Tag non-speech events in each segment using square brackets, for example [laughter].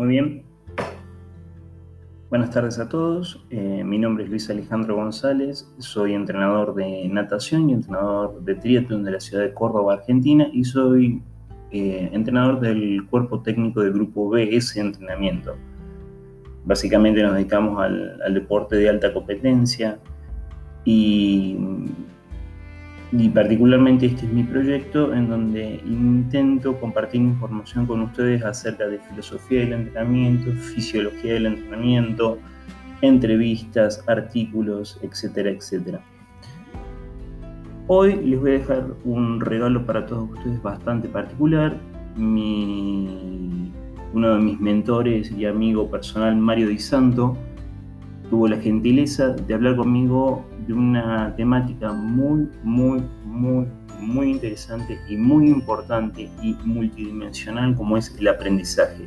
Muy bien. Buenas tardes a todos. Eh, mi nombre es Luis Alejandro González. Soy entrenador de natación y entrenador de triatlón de la ciudad de Córdoba, Argentina, y soy eh, entrenador del cuerpo técnico del grupo BS Entrenamiento. Básicamente nos dedicamos al deporte de alta competencia y y particularmente este es mi proyecto en donde intento compartir información con ustedes acerca de filosofía del entrenamiento, fisiología del entrenamiento, entrevistas, artículos, etcétera, etcétera. Hoy les voy a dejar un regalo para todos ustedes bastante particular. Mi, uno de mis mentores y amigo personal, Mario Di Santo, tuvo la gentileza de hablar conmigo de una temática muy, muy, muy, muy interesante y muy importante y multidimensional como es el aprendizaje.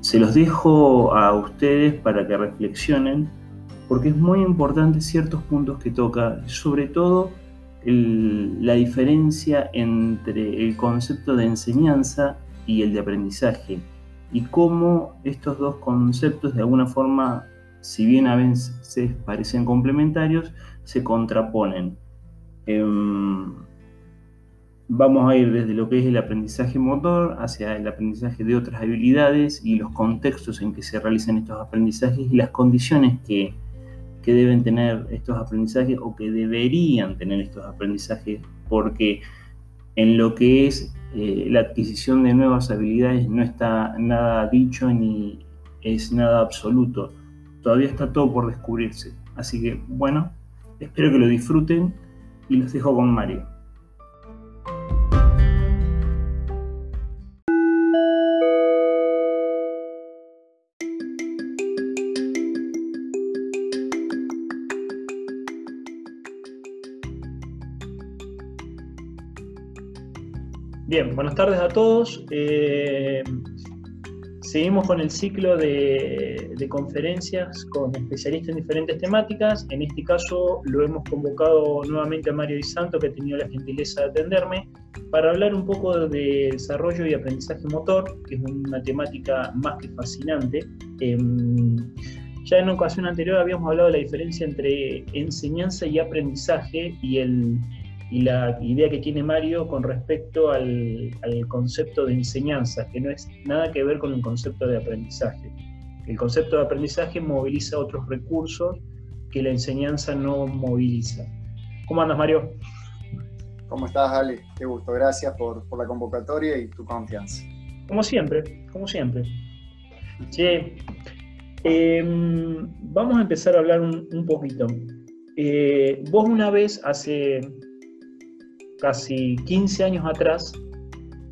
Se los dejo a ustedes para que reflexionen porque es muy importante ciertos puntos que toca, sobre todo la diferencia entre el concepto de enseñanza y el de aprendizaje y cómo estos dos conceptos de alguna forma, si bien a veces parecen complementarios, se contraponen. Em, vamos a ir desde lo que es el aprendizaje motor hacia el aprendizaje de otras habilidades y los contextos en que se realizan estos aprendizajes y las condiciones que, que deben tener estos aprendizajes o que deberían tener estos aprendizajes, porque en lo que es eh, la adquisición de nuevas habilidades no está nada dicho ni es nada absoluto. Todavía está todo por descubrirse. Así que bueno, espero que lo disfruten y los dejo con Mario. Bien, buenas tardes a todos. Eh, seguimos con el ciclo de, conferencias con especialistas en diferentes temáticas. En este caso lo hemos convocado nuevamente a Mario Di Santo, que ha tenido la gentileza de atenderme, para hablar un poco de desarrollo y aprendizaje motor, que es una temática más que fascinante. Em, ya en ocasión anterior habíamos hablado de la diferencia entre enseñanza y aprendizaje y el y la idea que tiene Mario con respecto al, concepto de enseñanza, que no es nada que ver con el concepto de aprendizaje. El concepto de aprendizaje moviliza otros recursos que la enseñanza no moviliza. ¿Cómo andas, Mario? ¿Cómo estás, Ale? Qué gusto. Gracias por, la convocatoria y tu confianza. Como siempre, como siempre. Sí. Em, vamos a empezar a hablar un, poquito. Eh, vos una vez, hace casi 15 años atrás,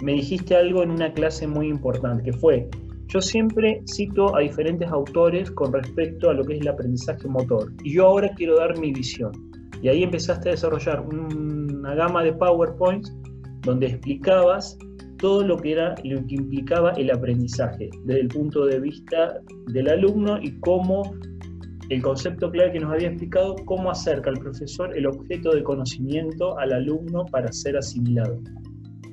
me dijiste algo en una clase muy importante, que fue, yo siempre cito a diferentes autores con respecto a lo que es el aprendizaje motor, y yo ahora quiero dar mi visión. Y ahí empezaste a desarrollar una gama de PowerPoints donde explicabas todo lo que era lo que implicaba el aprendizaje desde el punto de vista del alumno y cómo el concepto clave que nos había explicado, cómo acerca el profesor el objeto de conocimiento al alumno para ser asimilado.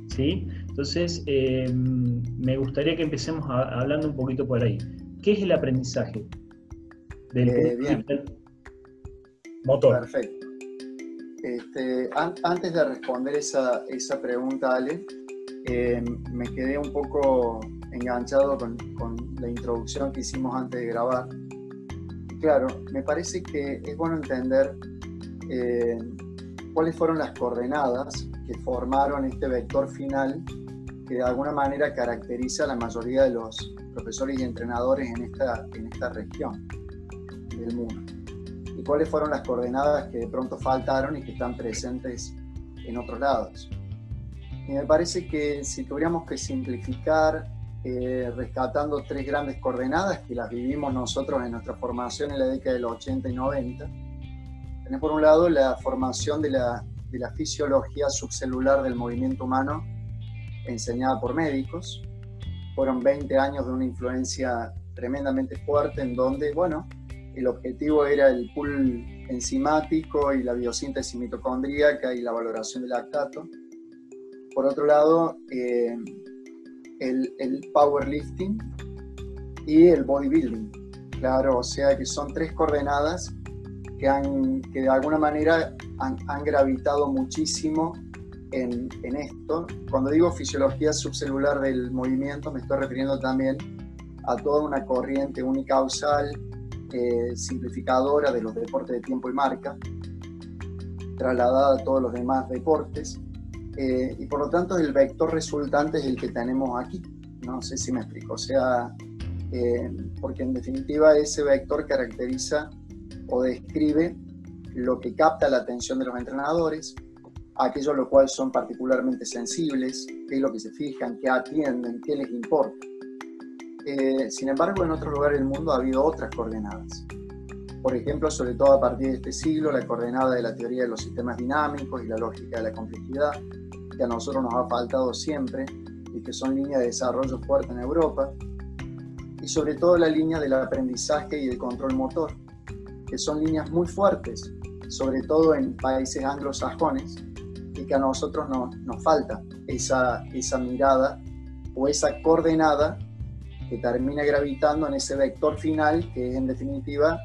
¿Sí? Entonces, eh, me gustaría que empecemos hablando un poquito por ahí. ¿Qué es el aprendizaje? Del eh, motor. Perfecto. Este, antes de responder esa, pregunta, Ale, eh, me quedé un poco enganchado con, con la introducción que hicimos antes de grabar claro, me parece que es bueno entender eh, cuáles fueron las coordenadas que formaron este vector final que de alguna manera caracteriza a la mayoría de los profesores y entrenadores en esta, en esta región del mundo. Y cuáles fueron las coordenadas que de pronto faltaron y que están presentes en otros lados. Y me parece que si tuviéramos que simplificar eh, rescatando tres grandes coordenadas que las vivimos nosotros en nuestra formación en la década del 80 y 90. Tenemos por un lado la formación de la, de la fisiología subcelular del movimiento humano enseñada por médicos. Fueron 20 años de una influencia tremendamente fuerte en donde, bueno, el objetivo era el pool enzimático y la biosíntesis mitocondríaca y la valoración del lactato. Por otro lado, eh, el, powerlifting y el bodybuilding. Claro, o sea que son tres coordenadas que, han, que de alguna manera han, gravitado muchísimo en, en, esto. Cuando digo fisiología subcelular del movimiento, me estoy refiriendo también a toda una corriente unicausal, eh, simplificadora de los deportes de tiempo y marca, trasladada a todos los demás deportes. Eh, y por lo tanto el vector resultante es el que tenemos aquí. No sé si me explico. O sea, eh, porque en definitiva ese vector caracteriza o describe lo que capta la atención de los entrenadores, aquello a lo cual son particularmente sensibles, qué es lo que se fijan, qué atienden, qué les importa. Eh, sin embargo, en otros lugares del mundo ha habido otras coordenadas. Por ejemplo, sobre todo a partir de este siglo, la coordenada de la teoría de los sistemas dinámicos y la lógica de la complejidad, a nosotros nos ha faltado siempre y que son líneas de desarrollo fuerte en Europa, y sobre todo la línea del aprendizaje y del control motor, que son líneas muy fuertes, sobre todo en países anglosajones, y que a nosotros nos falta esa, esa mirada o esa coordenada que termina gravitando en ese vector final, que es en definitiva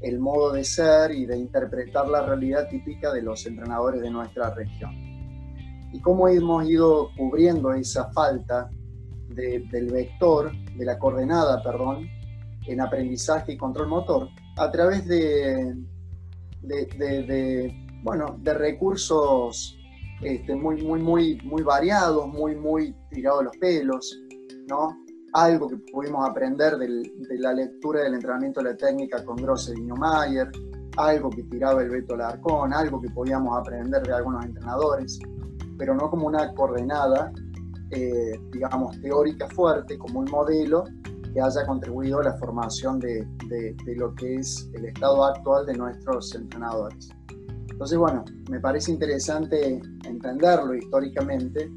el modo de ser y de interpretar la realidad típica de los entrenadores de nuestra región. Y cómo hemos ido cubriendo esa falta del vector, de la coordenada, perdón, en aprendizaje y control motor, a través de, de, bueno, de recursos este, muy, muy, muy, muy variados, muy, muy tirados los pelos, ¿no? Algo que pudimos aprender de la lectura del entrenamiento de la técnica con Grosse y Neumayer, algo que tiraba el Beto Larcón, algo que podíamos aprender de algunos entrenadores, pero no como una coordenada, eh, digamos, teórica fuerte, como un modelo que haya contribuido a la formación de, lo que es el estado actual de nuestros entrenadores. Entonces, bueno, me parece interesante entenderlo históricamente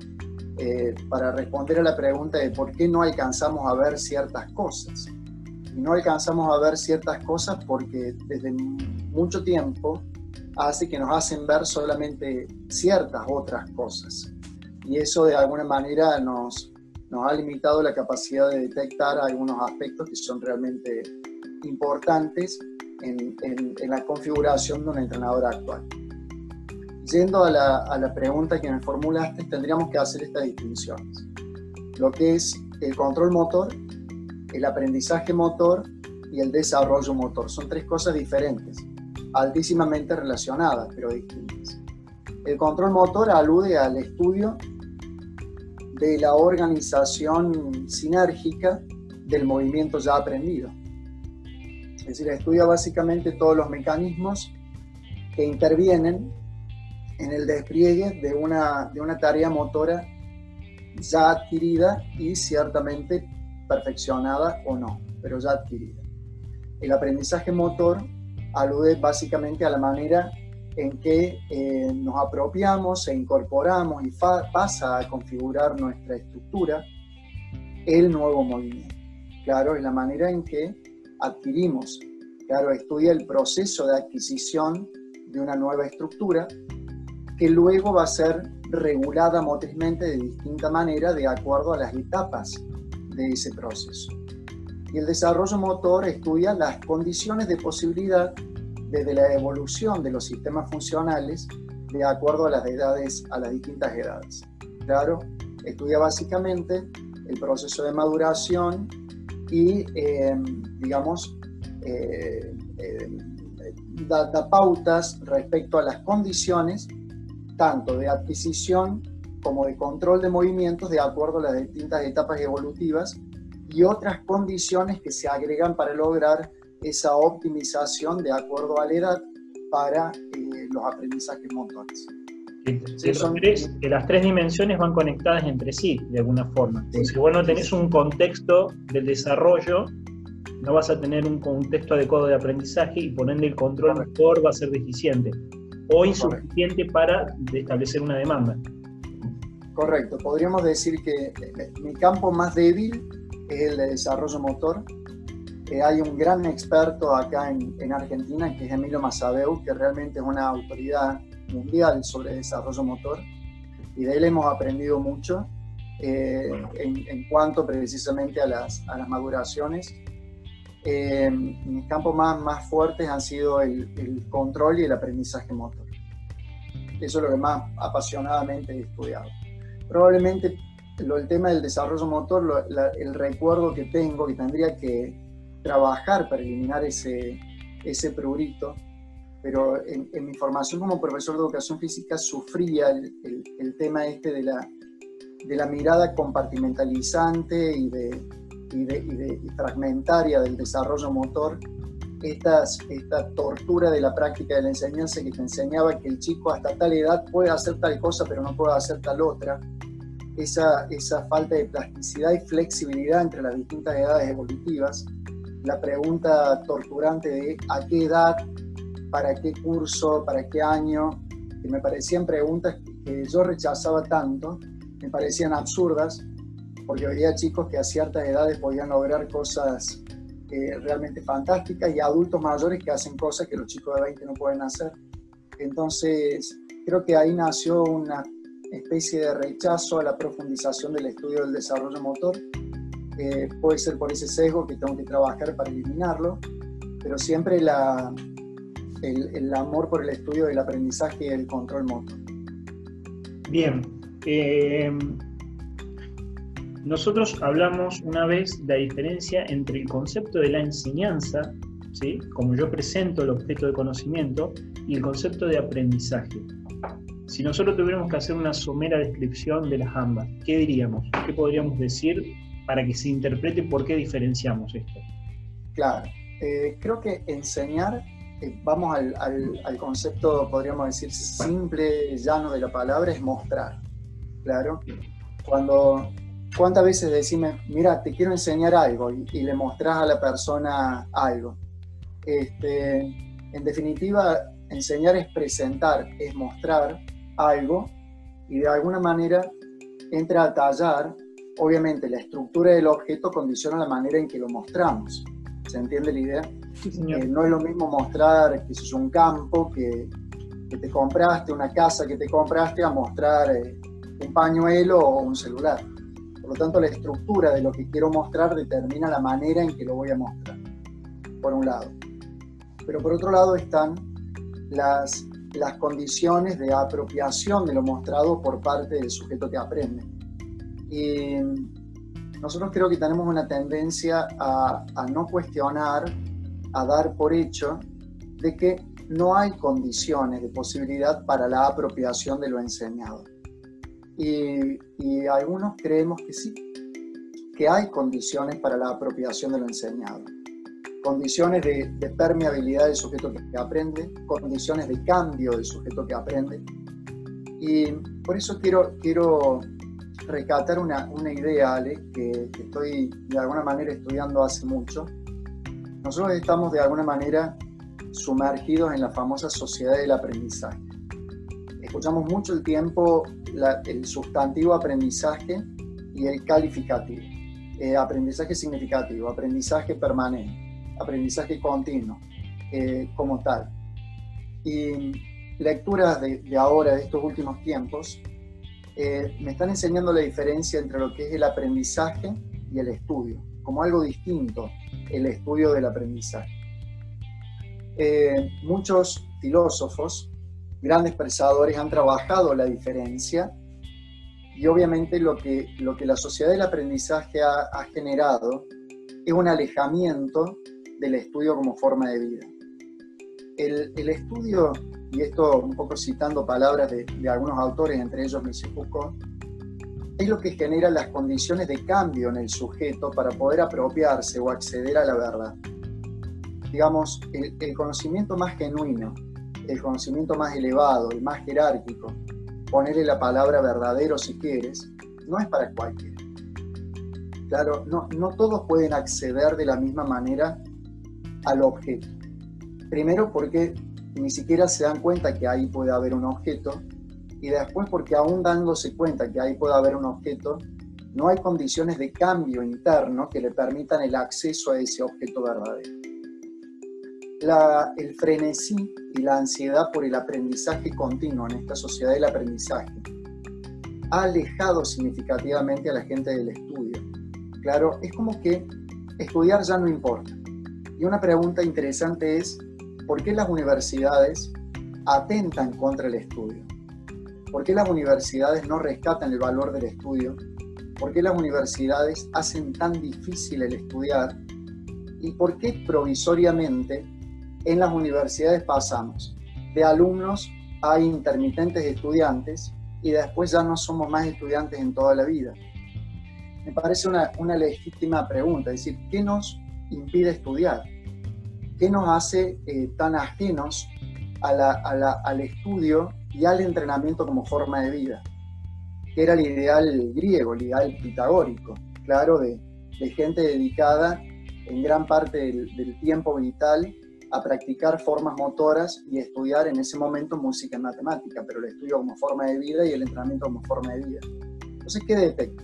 eh, para responder a la pregunta de por qué no alcanzamos a ver ciertas cosas. Y no alcanzamos a ver ciertas cosas porque desde mucho tiempo hace que nos hacen ver solamente ciertas otras cosas. Y eso de alguna manera nos, nos ha limitado la capacidad de detectar algunos aspectos que son realmente importantes en, en, la configuración de un entrenador actual. Yendo a la, a la, pregunta que me formulaste, tendríamos que hacer estas distinciones. Lo que es el control motor, el aprendizaje motor y el desarrollo motor. Son tres cosas diferentes, altísimamente relacionadas, pero distintas. El control motor alude al estudio de la organización sinérgica del movimiento ya aprendido. Es decir, estudia básicamente todos los mecanismos que intervienen en el despliegue de una, de una tarea motora ya adquirida y ciertamente perfeccionada o no, pero ya adquirida. El aprendizaje motor alude básicamente a la manera en que eh, nos apropiamos e incorporamos y pasa a configurar nuestra estructura el nuevo movimiento. Claro, es la manera en que adquirimos, claro, estudia el proceso de adquisición de una nueva estructura que luego va a ser regulada motrizmente de distinta manera de acuerdo a las etapas de ese proceso. Y el desarrollo motor estudia las condiciones de posibilidad desde la evolución de los sistemas funcionales de acuerdo a las edades, a las distintas edades. Claro, estudia básicamente el proceso de maduración y, em, digamos, eh, em, da, da, pautas respecto a las condiciones tanto de adquisición como de control de movimientos de acuerdo a las distintas etapas evolutivas y otras condiciones que se agregan para lograr esa optimización de acuerdo a la edad para eh, los aprendizajes motores. que las tres dimensiones van conectadas entre sí, de alguna forma. si vos no tenés un contexto de desarrollo, no vas a tener un contexto adecuado de aprendizaje y por ende el control motor va a ser deficiente o insuficiente para establecer una demanda. Correcto, podríamos decir que eh, mi campo más débil es el de desarrollo motor hay un gran experto acá en, Argentina, que es Emilio Mazabeu, que realmente es una autoridad mundial sobre desarrollo motor, y de él hemos aprendido mucho. eh, en, cuanto precisamente a las, a las maduraciones. Eh, mis campos más, más fuertes han sido el, el, control y el aprendizaje motor. Eso es lo que más apasionadamente he estudiado. Probablemente lo, el tema del desarrollo motor, el recuerdo que tengo, que tendría que trabajar para eliminar ese, ese prurito, pero en, mi formación como profesor de educación física sufría el, el, tema este de la, de la mirada compartimentalizante y, de, y, de, y, de, fragmentaria del desarrollo motor, estas, esta tortura de la práctica de la enseñanza que te enseñaba que el chico hasta tal edad puede hacer tal cosa pero no puede hacer tal otra, esa, esa falta de plasticidad y flexibilidad entre las distintas edades evolutivas, la pregunta torturante de a qué edad, para qué curso, para qué año, que me parecían preguntas que yo rechazaba tanto, me parecían absurdas, porque había chicos que a ciertas edades podían lograr cosas eh, realmente fantásticas y adultos mayores que hacen cosas que los chicos de 20 no pueden hacer. Entonces, creo que ahí nació una especie de rechazo a la profundización del estudio del desarrollo motor. Eh, puede ser por ese sesgo que tengo que trabajar para eliminarlo, pero siempre la, el, el, amor por el estudio del aprendizaje y el control motor. Bien. Eh, nosotros hablamos una vez de la diferencia entre el concepto de la enseñanza, ¿sí? como yo presento el objeto de conocimiento, y el concepto de aprendizaje. Si nosotros tuviéramos que hacer una somera descripción de las ambas, ¿qué diríamos? ¿Qué podríamos decir para que se interprete por qué diferenciamos esto? Claro, eh, creo que enseñar, eh, vamos al, al, concepto, podríamos decir, simple, llano de la palabra, es mostrar. Claro, cuando, ¿cuántas veces decimos, mira, te quiero enseñar algo y, y le mostrás a la persona algo? Este, en definitiva, enseñar es presentar, es mostrar, algo y de alguna manera entra a tallar, obviamente la estructura del objeto condiciona la manera en que lo mostramos. ¿Se entiende la idea? Eh, no es lo mismo mostrar que es un campo que, que, te compraste, una casa que te compraste, a mostrar eh, un pañuelo o un celular. Por lo tanto, la estructura de lo que quiero mostrar determina la manera en que lo voy a mostrar, por un lado. Pero por otro lado están las las condiciones de apropiación de lo mostrado por parte del sujeto que aprende. Y nosotros creo que tenemos una tendencia a, no cuestionar, a dar por hecho de que no hay condiciones de posibilidad para la apropiación de lo enseñado. Y, y algunos creemos que sí, que hay condiciones para la apropiación de lo enseñado condiciones de, permeabilidad del sujeto que, aprende, condiciones de cambio del sujeto que aprende. Y por eso quiero, quiero recatar una, una idea, Ale, que, que, estoy de alguna manera estudiando hace mucho. Nosotros estamos de alguna manera sumergidos en la famosa sociedad del aprendizaje. Escuchamos mucho el tiempo el sustantivo aprendizaje y el calificativo. Eh, aprendizaje significativo, aprendizaje permanente aprendizaje continuo eh, como tal. Y lecturas de, ahora, de estos últimos tiempos, eh, me están enseñando la diferencia entre lo que es el aprendizaje y el estudio, como algo distinto, el estudio del aprendizaje. Eh, muchos filósofos, grandes pensadores, han trabajado la diferencia y obviamente lo que, lo que la sociedad del aprendizaje ha, ha generado es un alejamiento del estudio como forma de vida. El, estudio, y esto un poco citando palabras de, algunos autores, entre ellos Foucault, es lo que genera las condiciones de cambio en el sujeto para poder apropiarse o acceder a la verdad. Digamos, el, el conocimiento más genuino, el conocimiento más elevado, el más jerárquico, ponerle la palabra verdadero si quieres, no es para cualquiera. Claro, no, no todos pueden acceder de la misma manera al objeto. Primero porque ni siquiera se dan cuenta que ahí puede haber un objeto y después porque aún dándose cuenta que ahí puede haber un objeto, no hay condiciones de cambio interno que le permitan el acceso a ese objeto verdadero. El frenesí y la ansiedad por el aprendizaje continuo en esta sociedad del aprendizaje ha alejado significativamente a la gente del estudio. Claro, es como que estudiar ya no importa. Y una pregunta interesante es, ¿por qué las universidades atentan contra el estudio? ¿Por qué las universidades no rescatan el valor del estudio? ¿Por qué las universidades hacen tan difícil el estudiar? ¿Y por qué provisoriamente en las universidades pasamos de alumnos a intermitentes estudiantes y después ya no somos más estudiantes en toda la vida? Me parece una, legítima pregunta, es decir, ¿qué nos impide estudiar? ¿Qué nos hace eh, tan ajenos al estudio y al entrenamiento como forma de vida? Que era el ideal griego, el ideal pitagórico, claro, de, gente dedicada en gran parte del tiempo vital a practicar formas motoras y estudiar en ese momento música y matemática, pero el estudio como forma de vida y el entrenamiento como forma de vida. Entonces, ¿qué detecta?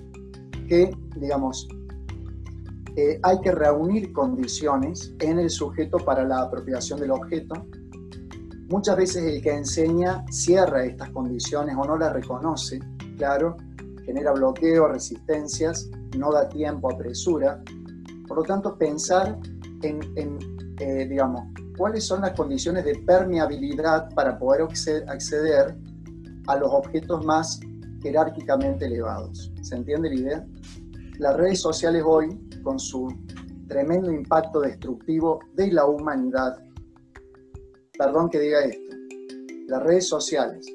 Que, digamos, eh, hay que reunir condiciones en el sujeto para la apropiación del objeto. Muchas veces el que enseña cierra estas condiciones o no las reconoce, claro, genera bloqueo, resistencias, no da tiempo, apresura. Por lo tanto, pensar en, eh, digamos, cuáles son las condiciones de permeabilidad para poder acceder a los objetos más jerárquicamente elevados. ¿Se entiende la idea? Las redes sociales hoy, con su tremendo impacto destructivo de la humanidad, perdón que diga esto, las redes sociales,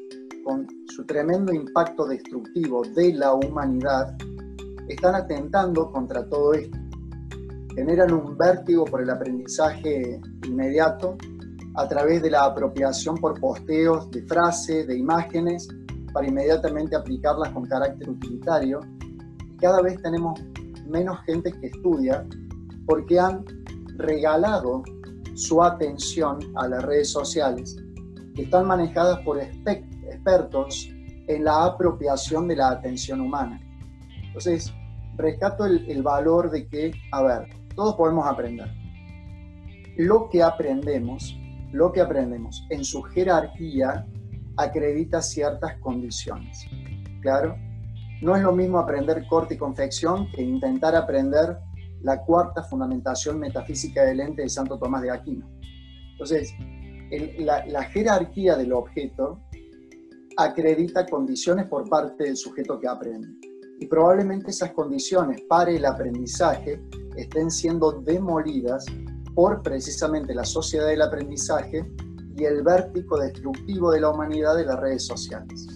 con su tremendo impacto destructivo de la humanidad, están atentando contra todo esto. Generan un vértigo por el aprendizaje inmediato a través de la apropiación por posteos de frases, de imágenes, para inmediatamente aplicarlas con carácter utilitario. Cada vez tenemos menos gente que estudia porque han regalado su atención a las redes sociales, que están manejadas por expertos en la apropiación de la atención humana. Entonces, rescato el, el valor de que, a ver, todos podemos aprender. Lo que aprendemos, lo que aprendemos en su jerarquía acredita ciertas condiciones. ¿Claro? No es lo mismo aprender corte y confección que intentar aprender la cuarta fundamentación metafísica del ente de Santo Tomás de Aquino. Entonces, la, la jerarquía del objeto acredita condiciones por parte del sujeto que aprende. Y probablemente esas condiciones para el aprendizaje estén siendo demolidas por precisamente la sociedad del aprendizaje y el vértigo destructivo de la humanidad de las redes sociales.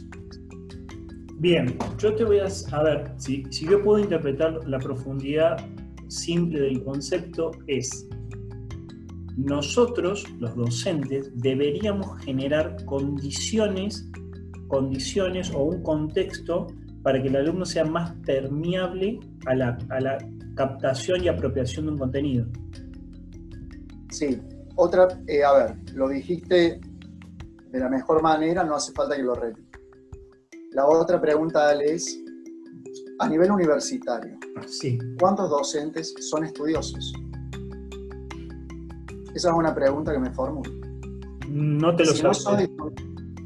Bien, yo te voy a, a ver, si, si yo puedo interpretar la profundidad simple del concepto es, nosotros, los docentes, deberíamos generar condiciones, condiciones o un contexto para que el alumno sea más permeable a la, a la captación y apropiación de un contenido. Sí, otra, eh, a ver, lo dijiste de la mejor manera, no hace falta que lo repita. La otra pregunta es, a nivel universitario, sí. ¿cuántos docentes son estudiosos? Esa es una pregunta que me formulo. No te lo si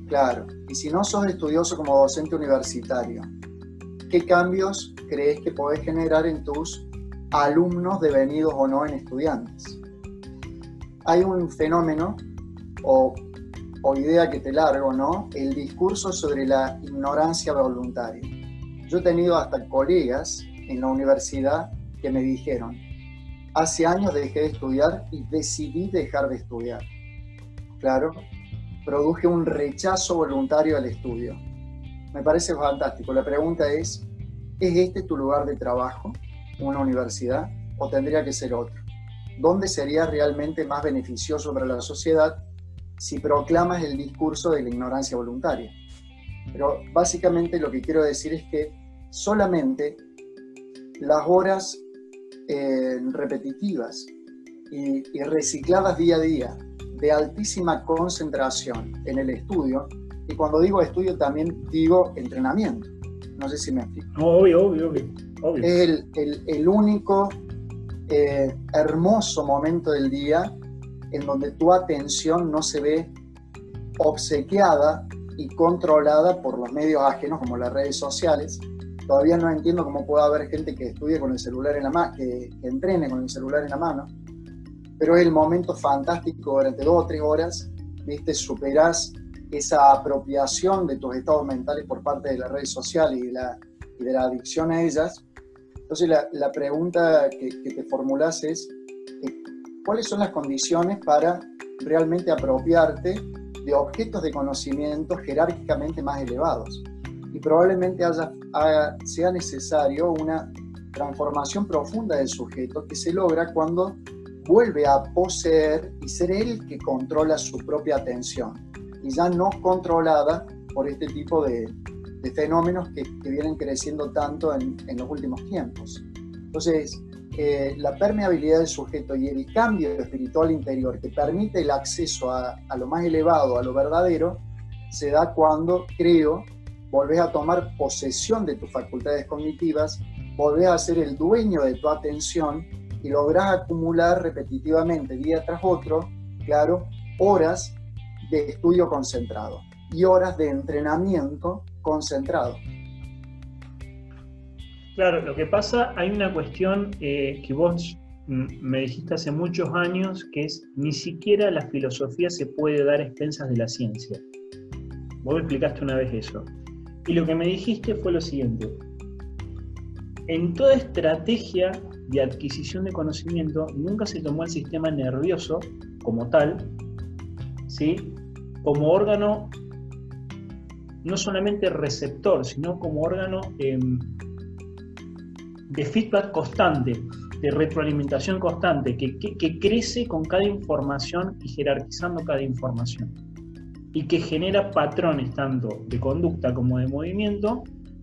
Claro, y si no sos estudioso como docente universitario, ¿qué cambios crees que podés generar en tus alumnos devenidos o no en estudiantes. Hay un fenómeno o, idea que te largo, ¿no? El discurso sobre la ignorancia voluntaria. Yo he tenido hasta colegas en la universidad que me dijeron, hace años dejé de estudiar y decidí dejar de estudiar. Claro, produje un rechazo voluntario al estudio. Me parece fantástico. La pregunta es, ¿es este tu lugar de trabajo? una universidad o tendría que ser otro? ¿Dónde sería realmente más beneficioso para la sociedad si proclamas el discurso de la ignorancia voluntaria? Pero básicamente lo que quiero decir es que solamente las horas eh, repetitivas y, y recicladas día a día de altísima concentración en el estudio, y cuando digo estudio también digo entrenamiento. No sé si me explico. Obvio, obvio, obvio. Es el, único eh, hermoso momento del día en donde tu atención no se ve obsequiada y controlada por los medios ajenos como las redes sociales. Todavía no entiendo cómo puede haber gente que estudie con el celular en la mano, que, entrene con el celular en la mano, pero es el momento fantástico durante dos o tres horas, viste, superás esa apropiación de tus estados mentales por parte de las redes sociales y de la, adicción a ellas. Entonces la, pregunta que, que, te formulas es, ¿cuáles son las condiciones para realmente apropiarte de objetos de conocimiento jerárquicamente más elevados. Y probablemente haya, sea necesario una transformación profunda del sujeto que se logra cuando vuelve a poseer y ser él que controla su propia atención y ya no controlada por este tipo de, de fenómenos que, que, vienen creciendo tanto en, en los últimos tiempos. Entonces, la permeabilidad del sujeto y el cambio espiritual interior que permite el acceso a, lo más elevado, a lo verdadero, se da cuando, creo, volvés a tomar posesión de tus facultades cognitivas, volvés a ser el dueño de tu atención y lográs acumular repetitivamente, día tras otro, claro, horas de estudio concentrado y horas de entrenamiento concentrado. Claro, lo que pasa, hay una cuestión eh, que vos me dijiste hace muchos años, que es ni siquiera la filosofía se puede dar expensas de la ciencia. Vos me explicaste una vez eso. Y lo que me dijiste fue lo siguiente. En toda estrategia de adquisición de conocimiento, nunca se tomó el sistema nervioso como tal, ¿sí? como órgano no solamente receptor, sino como órgano eh, de feedback constante, de retroalimentación constante, que, crece con cada información y jerarquizando cada información. Y que genera patrones tanto de conducta como de movimiento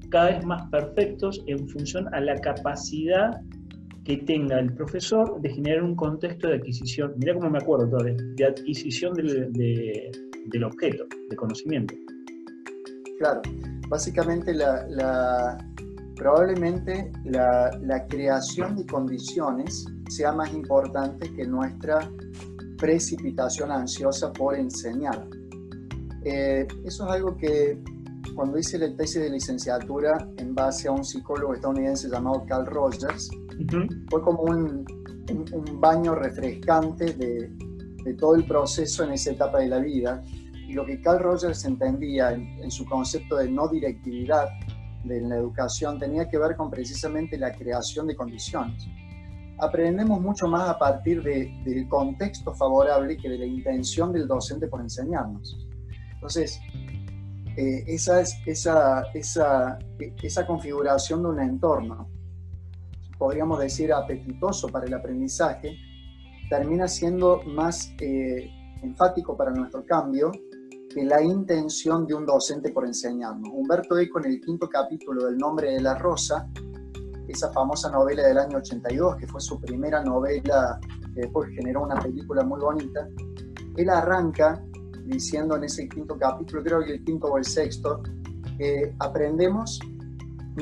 cada vez más perfectos en función a la capacidad que tenga el profesor de generar un contexto de adquisición, mira cómo me acuerdo todo, de, adquisición del, del, objeto, de conocimiento. Claro, básicamente la, probablemente la, creación de condiciones sea más importante que nuestra precipitación ansiosa por enseñar. Eh, eso es algo que cuando hice la tesis de licenciatura en base a un psicólogo estadounidense llamado Carl Rogers, fue como un, baño refrescante de, todo el proceso en esa etapa de la vida. Y lo que Carl Rogers entendía en su concepto de no directividad de la educación tenía que ver con precisamente la creación de condiciones. Aprendemos mucho más a partir del contexto favorable que de la intención del docente por enseñarnos. Entonces, eh, esa, es, esa, esa, esa configuración de un entorno, podríamos decir apetitoso para el aprendizaje, termina siendo más eh, enfático para nuestro cambio que la intención de un docente por enseñarnos. Humberto Eco en el quinto capítulo del Nombre de la Rosa, esa famosa novela del año 82, que fue su primera novela que después generó una película muy bonita, él arranca diciendo en ese quinto capítulo, creo que el quinto o el sexto, que aprendemos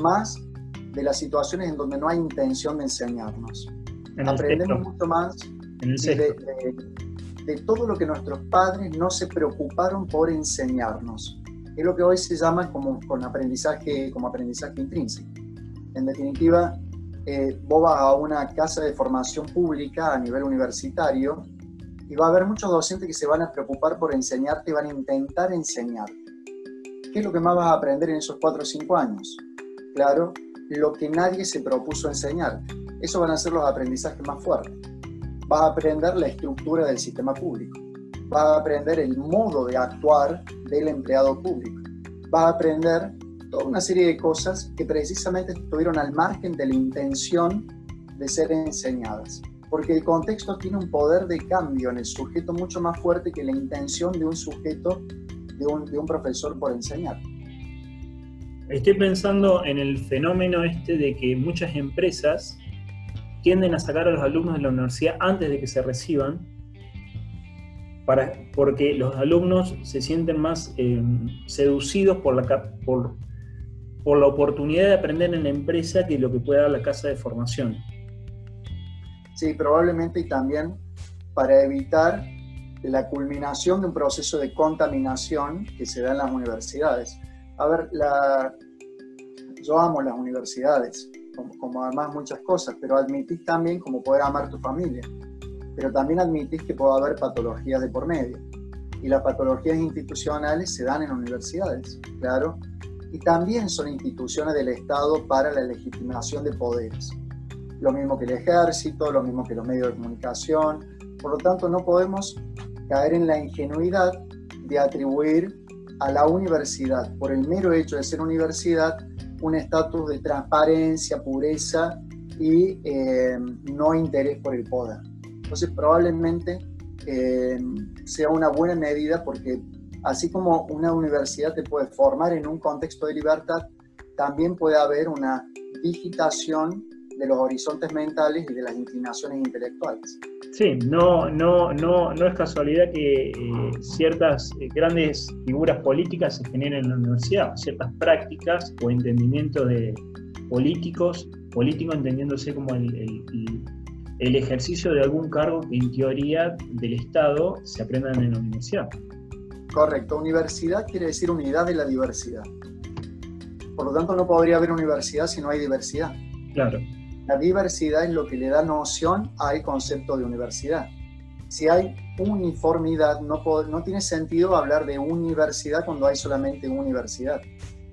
más de las situaciones en donde no hay intención de enseñarnos. Aprendemos mucho más de, de todo lo que nuestros padres no se preocuparon por enseñarnos. Es lo que hoy se llama como, con aprendizaje, como aprendizaje intrínseco. En definitiva, eh, vos vas a una casa de formación pública a nivel universitario y va a haber muchos docentes que se van a preocupar por enseñarte y van a intentar enseñarte. ¿Qué es lo que más vas a aprender en esos 4 o 5 años? Claro, lo que nadie se propuso enseñarte. Esos van a ser los aprendizajes más fuertes vas a aprender la estructura del sistema público, vas a aprender el modo de actuar del empleado público, vas a aprender toda una serie de cosas que precisamente estuvieron al margen de la intención de ser enseñadas, porque el contexto tiene un poder de cambio en el sujeto mucho más fuerte que la intención de un sujeto, de un, profesor por enseñar. Estoy pensando en el fenómeno este de que muchas empresas tienden a sacar a los alumnos de la universidad antes de que se reciban, para, porque los alumnos se sienten más eh, seducidos por la, por, por la oportunidad de aprender en la empresa que lo que puede dar la casa de formación. Sí, probablemente y también para evitar la culminación de un proceso de contaminación que se da en las universidades. A ver, yo amo las universidades, como, como muchas cosas, pero admitís también como poder amar tu familia, pero también admitís que puede haber patologías de por medio. Y las patologías institucionales se dan en universidades, claro, y también son instituciones del Estado para la legitimación de poderes. Lo mismo que el ejército, lo mismo que los medios de comunicación. Por lo tanto, no podemos caer en la ingenuidad de atribuir a la universidad, por el mero hecho de ser universidad, un estatus de transparencia, pureza y eh, no interés por el poder. Entonces, probablemente eh, sea una buena medida porque así como una universidad te puede formar en un contexto de libertad, también puede haber una digitación de los horizontes mentales y de las inclinaciones intelectuales. Sí, no, no, no, no es casualidad que eh, ciertas eh, grandes figuras políticas se generen en la universidad, ciertas prácticas o entendimiento de políticos, político entendiéndose como el, el, ejercicio de algún cargo que en teoría del Estado se aprendan en la universidad. Correcto, universidad quiere decir unidad de la diversidad. Por lo tanto, no podría haber universidad si no hay diversidad. Claro. La diversidad es lo que le da noción al concepto de universidad. Si hay uniformidad, no, no tiene sentido hablar de universidad cuando hay solamente universidad.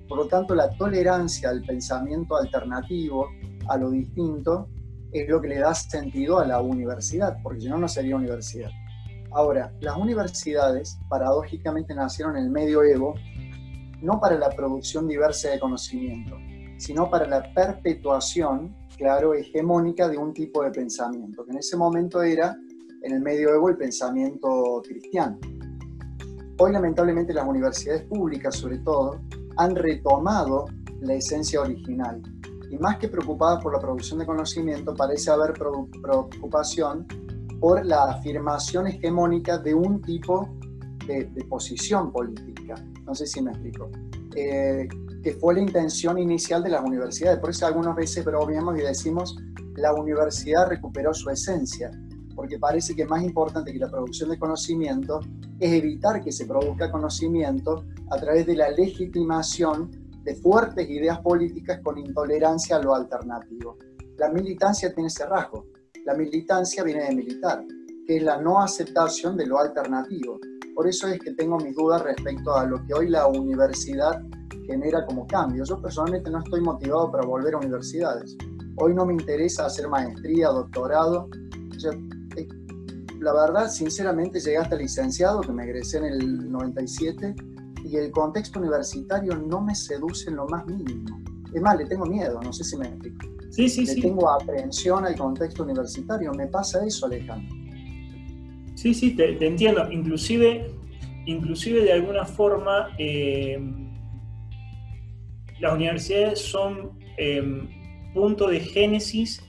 Por lo tanto, la tolerancia al pensamiento alternativo, a lo distinto, es lo que le da sentido a la universidad, porque si no, no sería universidad. Ahora, las universidades, paradójicamente, nacieron en el medioevo, no para la producción diversa de conocimiento, sino para la perpetuación claro, hegemónica de un tipo de pensamiento, que en ese momento era, en el medioevo, el pensamiento cristiano. Hoy, lamentablemente, las universidades públicas, sobre todo, han retomado la esencia original. Y más que preocupadas por la producción de conocimiento, parece haber preocupación por la afirmación hegemónica de un tipo de, posición política. No sé si me explico. Eh, que fue la intención inicial de las universidades. Por eso algunas veces bromeamos y decimos, la universidad recuperó su esencia, porque parece que más importante que la producción de conocimiento es evitar que se produzca conocimiento a través de la legitimación de fuertes ideas políticas con intolerancia a lo alternativo. La militancia tiene ese rasgo. La militancia viene de militar, que es la no aceptación de lo alternativo. Por eso es que tengo mis dudas respecto a lo que hoy la universidad genera como cambio. Yo personalmente no estoy motivado para volver a universidades. Hoy no me interesa hacer maestría, doctorado. Eh, la verdad, sinceramente, llegué hasta licenciado, que me egresé en el 97, y el contexto universitario no me seduce en lo más mínimo. Es más, le tengo miedo, no sé si me explico. Sí, sí, le tengo aprehensión al contexto universitario. Me pasa eso, Alejandro. Sí, sí, te, entiendo. Inclusive, inclusive de alguna forma... Eh, las universidades son em, punto de génesis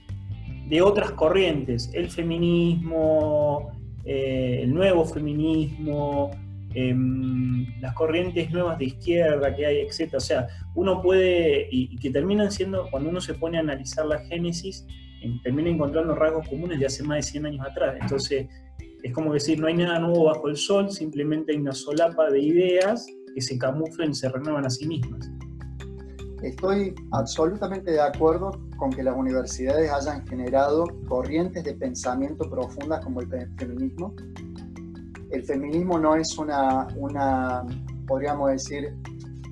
de otras corrientes, el feminismo, eh, el nuevo feminismo, em, las corrientes nuevas de izquierda que hay, etc. O sea, uno puede, y, que terminan siendo, cuando uno se pone a analizar la génesis, termina encontrando rasgos comunes de hace más de 100 años atrás. Entonces, es como decir, no hay nada nuevo bajo el sol, simplemente hay una solapa de ideas que se camuflan y se renuevan a sí mismas. Estoy absolutamente de acuerdo con que las universidades hayan generado corrientes de pensamiento profundas como el feminismo. El feminismo no es una, una podríamos decir,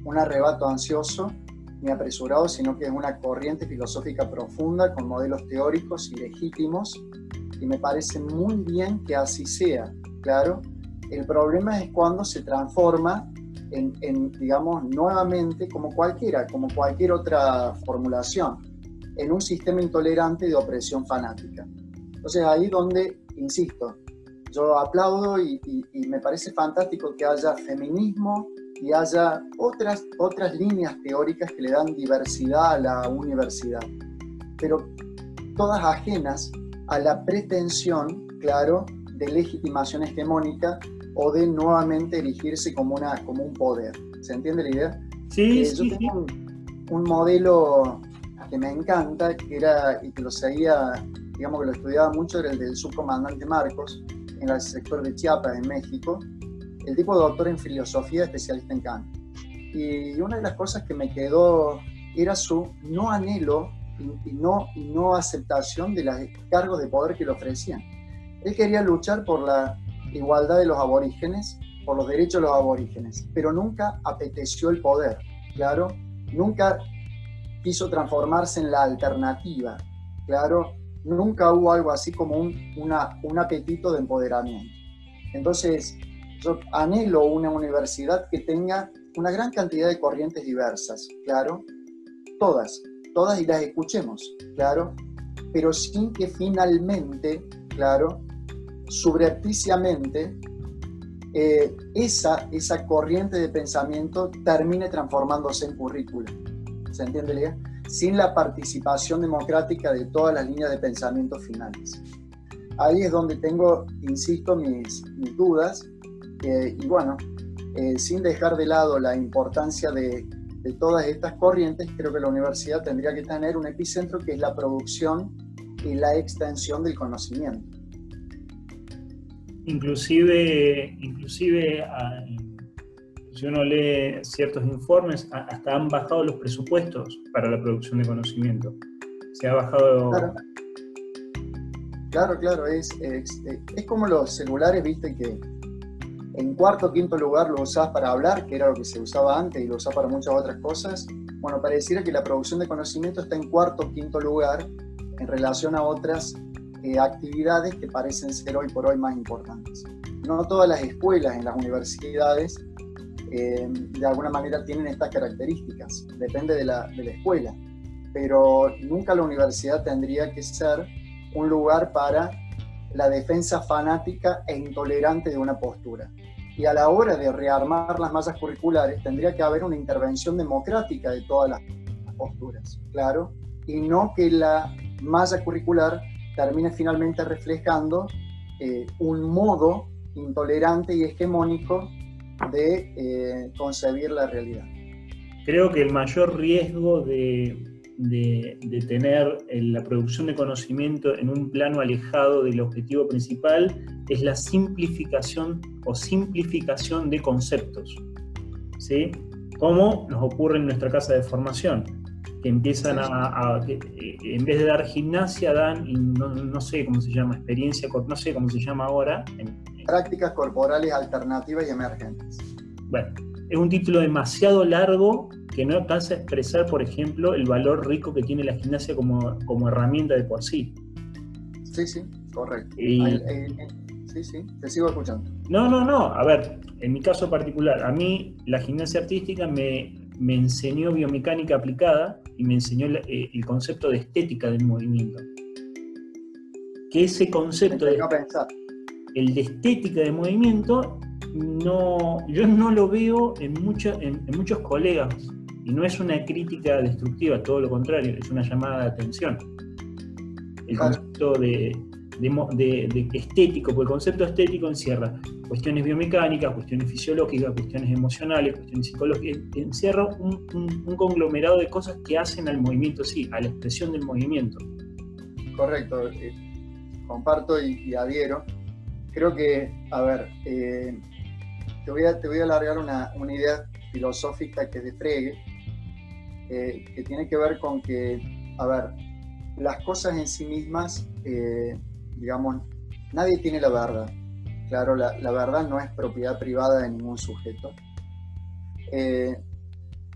un arrebato ansioso ni apresurado, sino que es una corriente filosófica profunda con modelos teóricos y legítimos. Y me parece muy bien que así sea, claro. El problema es cuando se transforma en, digamos, nuevamente, como cualquiera, como cualquier otra formulación, en un sistema intolerante de opresión fanática. Entonces ahí donde, insisto, yo aplaudo y, me parece fantástico que haya feminismo y haya otras, otras líneas teóricas que le dan diversidad a la universidad, pero todas ajenas a la pretensión, claro, de legitimación hegemónica o de nuevamente erigirse como, una, como un poder. ¿Se entiende la idea? Sí, eh, sí, yo tengo Un, modelo que me encanta, que era, y que lo seguía, digamos que lo estudiaba mucho, era el del subcomandante Marcos, en el sector de Chiapas, en México. El tipo de doctor en filosofía, especialista en Kant. Y una de las cosas que me quedó era su no anhelo y, no, y no aceptación de los cargos de poder que le ofrecían. Él quería luchar por la igualdad de los aborígenes, por los derechos de los aborígenes, pero nunca apeteció el poder, claro, nunca quiso transformarse en la alternativa, claro, nunca hubo algo así como un, un apetito de empoderamiento. Entonces, yo anhelo una universidad que tenga una gran cantidad de corrientes diversas, claro, todas, todas y las escuchemos, claro, pero sin que finalmente, claro, subrepticiamente, eh, esa, esa corriente de pensamiento termine transformándose en currícula. ¿Se entiende, Lea? Sin la participación democrática de todas las líneas de pensamiento finales. Ahí es donde tengo, insisto, mis, dudas. Eh, y bueno, eh, sin dejar de lado la importancia de, de todas estas corrientes, creo que la universidad tendría que tener un epicentro que es la producción y la extensión del conocimiento inclusive, inclusive si uno lee ciertos informes, hasta han bajado los presupuestos para la producción de conocimiento. Se ha bajado... Claro, claro, es, es, como los celulares, viste, que en cuarto o quinto lugar lo usás para hablar, que era lo que se usaba antes y lo usás para muchas otras cosas. Bueno, pareciera que la producción de conocimiento está en cuarto o quinto lugar en relación a otras eh, actividades que parecen ser hoy por hoy más importantes. No todas las escuelas en las universidades eh, de alguna manera tienen estas características, depende de la, de la escuela, pero nunca la universidad tendría que ser un lugar para la defensa fanática e intolerante de una postura. Y a la hora de rearmar las masas curriculares tendría que haber una intervención democrática de todas las posturas, claro, y no que la masa curricular termina finalmente reflejando eh, un modo intolerante y hegemónico de eh, concebir la realidad. Creo que el mayor riesgo de, de, tener eh, la producción de conocimiento en un plano alejado del objetivo principal es la simplificación o simplificación de conceptos, ¿sí? Como nos ocurre en nuestra casa de formación que empiezan a, eh, en vez de dar gimnasia, dan, no, sé cómo se llama, experiencia, no sé cómo se llama ahora. Prácticas corporales alternativas y emergentes. Bueno, es un título demasiado largo que no alcanza a expresar, por ejemplo, el valor rico que tiene la gimnasia como, como herramienta de por sí. Sí, sí, correcto. sí, sí, te sigo escuchando. No, no, no. A ver, en mi caso particular, a mí la gimnasia artística me, me enseñó biomecánica aplicada y me enseñó eh, el, concepto de estética del movimiento. Que ese concepto de, el de estética del movimiento, no, yo no lo veo en, en, muchos colegas y no es una crítica destructiva, todo lo contrario, es una llamada de atención. El concepto de, de, estético, porque el concepto estético encierra cuestiones biomecánicas, cuestiones fisiológicas, cuestiones emocionales, cuestiones psicológicas, encierra un, conglomerado de cosas que hacen al movimiento, sí, a la expresión del movimiento. Correcto, eh, comparto y, adhiero. Creo que, a ver, eh, te, voy a, te voy a alargar una, una idea filosófica que es de Frege, eh, que tiene que ver con que, a ver, las cosas en sí mismas digamos, nadie tiene la verdad. Claro, la, verdad no es propiedad privada de ningún sujeto. Eh,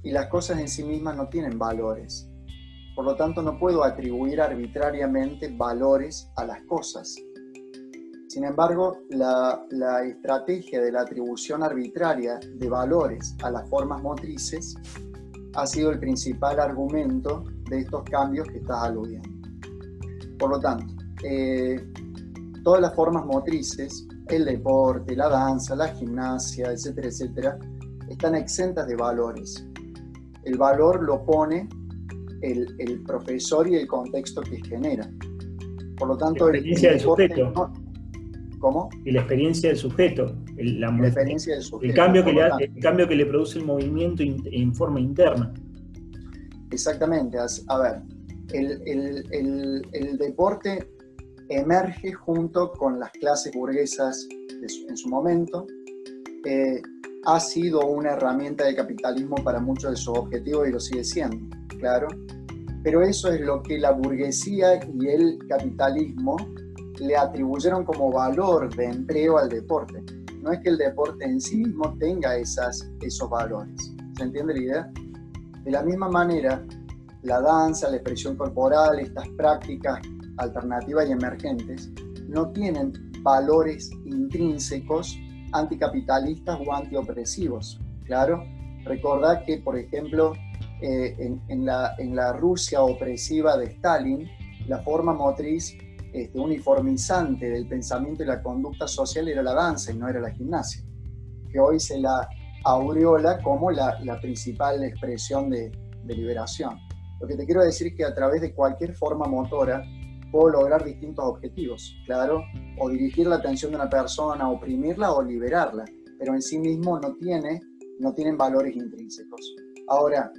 y las cosas en sí mismas no tienen valores. Por lo tanto, no puedo atribuir arbitrariamente valores a las cosas. Sin embargo, la, la, estrategia de la atribución arbitraria de valores a las formas motrices ha sido el principal argumento de estos cambios que estás aludiendo. Por lo tanto, eh, todas las formas motrices, el deporte, la danza, la gimnasia, etcétera, etcétera, están exentas de valores. El valor lo pone el, profesor y el contexto que genera. Por lo tanto, la experiencia del sujeto. ¿Cómo? Y la experiencia del sujeto. la, experiencia del sujeto. El cambio, que le, el cambio que le produce el movimiento en forma interna. Exactamente. A ver, el, el deporte emerge junto con las clases burguesas en su momento, ha sido una herramienta de capitalismo para muchos de sus objetivos y lo sigue siendo, claro. Pero eso es lo que la burguesía y el capitalismo le atribuyeron como valor de empleo al deporte. No es que el deporte en sí mismo tenga esas, esos valores. ¿Se entiende la idea? De la misma manera, la danza, la expresión corporal, estas prácticas alternativas y emergentes, no tienen valores intrínsecos anticapitalistas o antiopresivos. Claro, recordad que, por ejemplo, eh, en, la, Rusia opresiva de Stalin, la forma motriz este, uniformizante del pensamiento y la conducta social era la danza y no era la gimnasia, que hoy se la aureola como la, la principal expresión de, de liberación. Lo que te quiero decir es que a través de cualquier forma motora puedo lograr distintos objetivos, claro, o dirigir la atención de una persona, oprimirla o liberarla, pero en sí mismo no, tiene, no tienen valores intrínsecos. Ahora,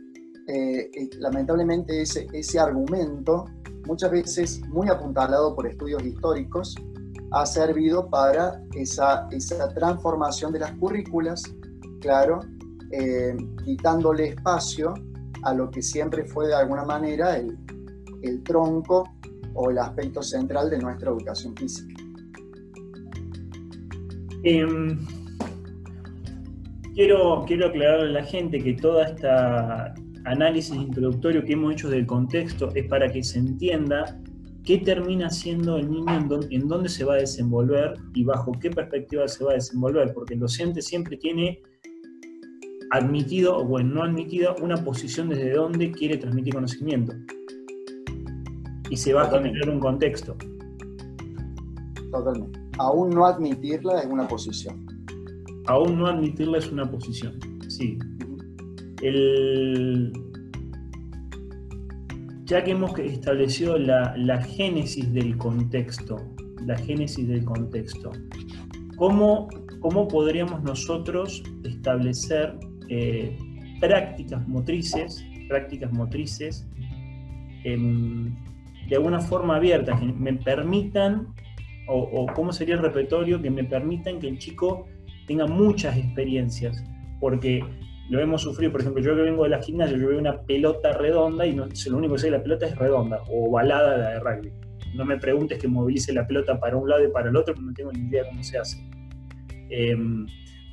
eh, eh, lamentablemente ese, ese argumento, muchas veces muy apuntalado por estudios históricos, ha servido para esa, esa transformación de las currículas, claro, eh, quitándole espacio a lo que siempre fue de alguna manera el, el tronco o el aspecto central de nuestra educación física. Em, quiero, quiero aclararle a la gente que toda esta análisis introductorio que hemos hecho del contexto es para que se entienda qué termina siendo el niño, en dónde, se va a desenvolver y bajo qué perspectiva se va a desenvolver, porque el docente siempre tiene admitido o bueno, no admitido una posición desde donde quiere transmitir conocimiento y se va a generar un contexto. Totalmente. Aún no admitirla es una posición. Aún no admitirla es una posición, sí. El... Ya que hemos establecido la, la génesis del contexto, la génesis del contexto, ¿cómo, cómo podríamos nosotros establecer eh, prácticas motrices, prácticas motrices de alguna forma abierta, que me permitan, o, cómo sería el repertorio, que me permitan que el chico tenga muchas experiencias, porque lo hemos sufrido, por ejemplo, yo que vengo de la gimnasia, yo veo una pelota redonda y no, lo único que sé de la pelota es redonda, o ovalada la de rugby. No me preguntes que movilice la pelota para un lado y para el otro, porque no tengo ni idea cómo se hace. Em,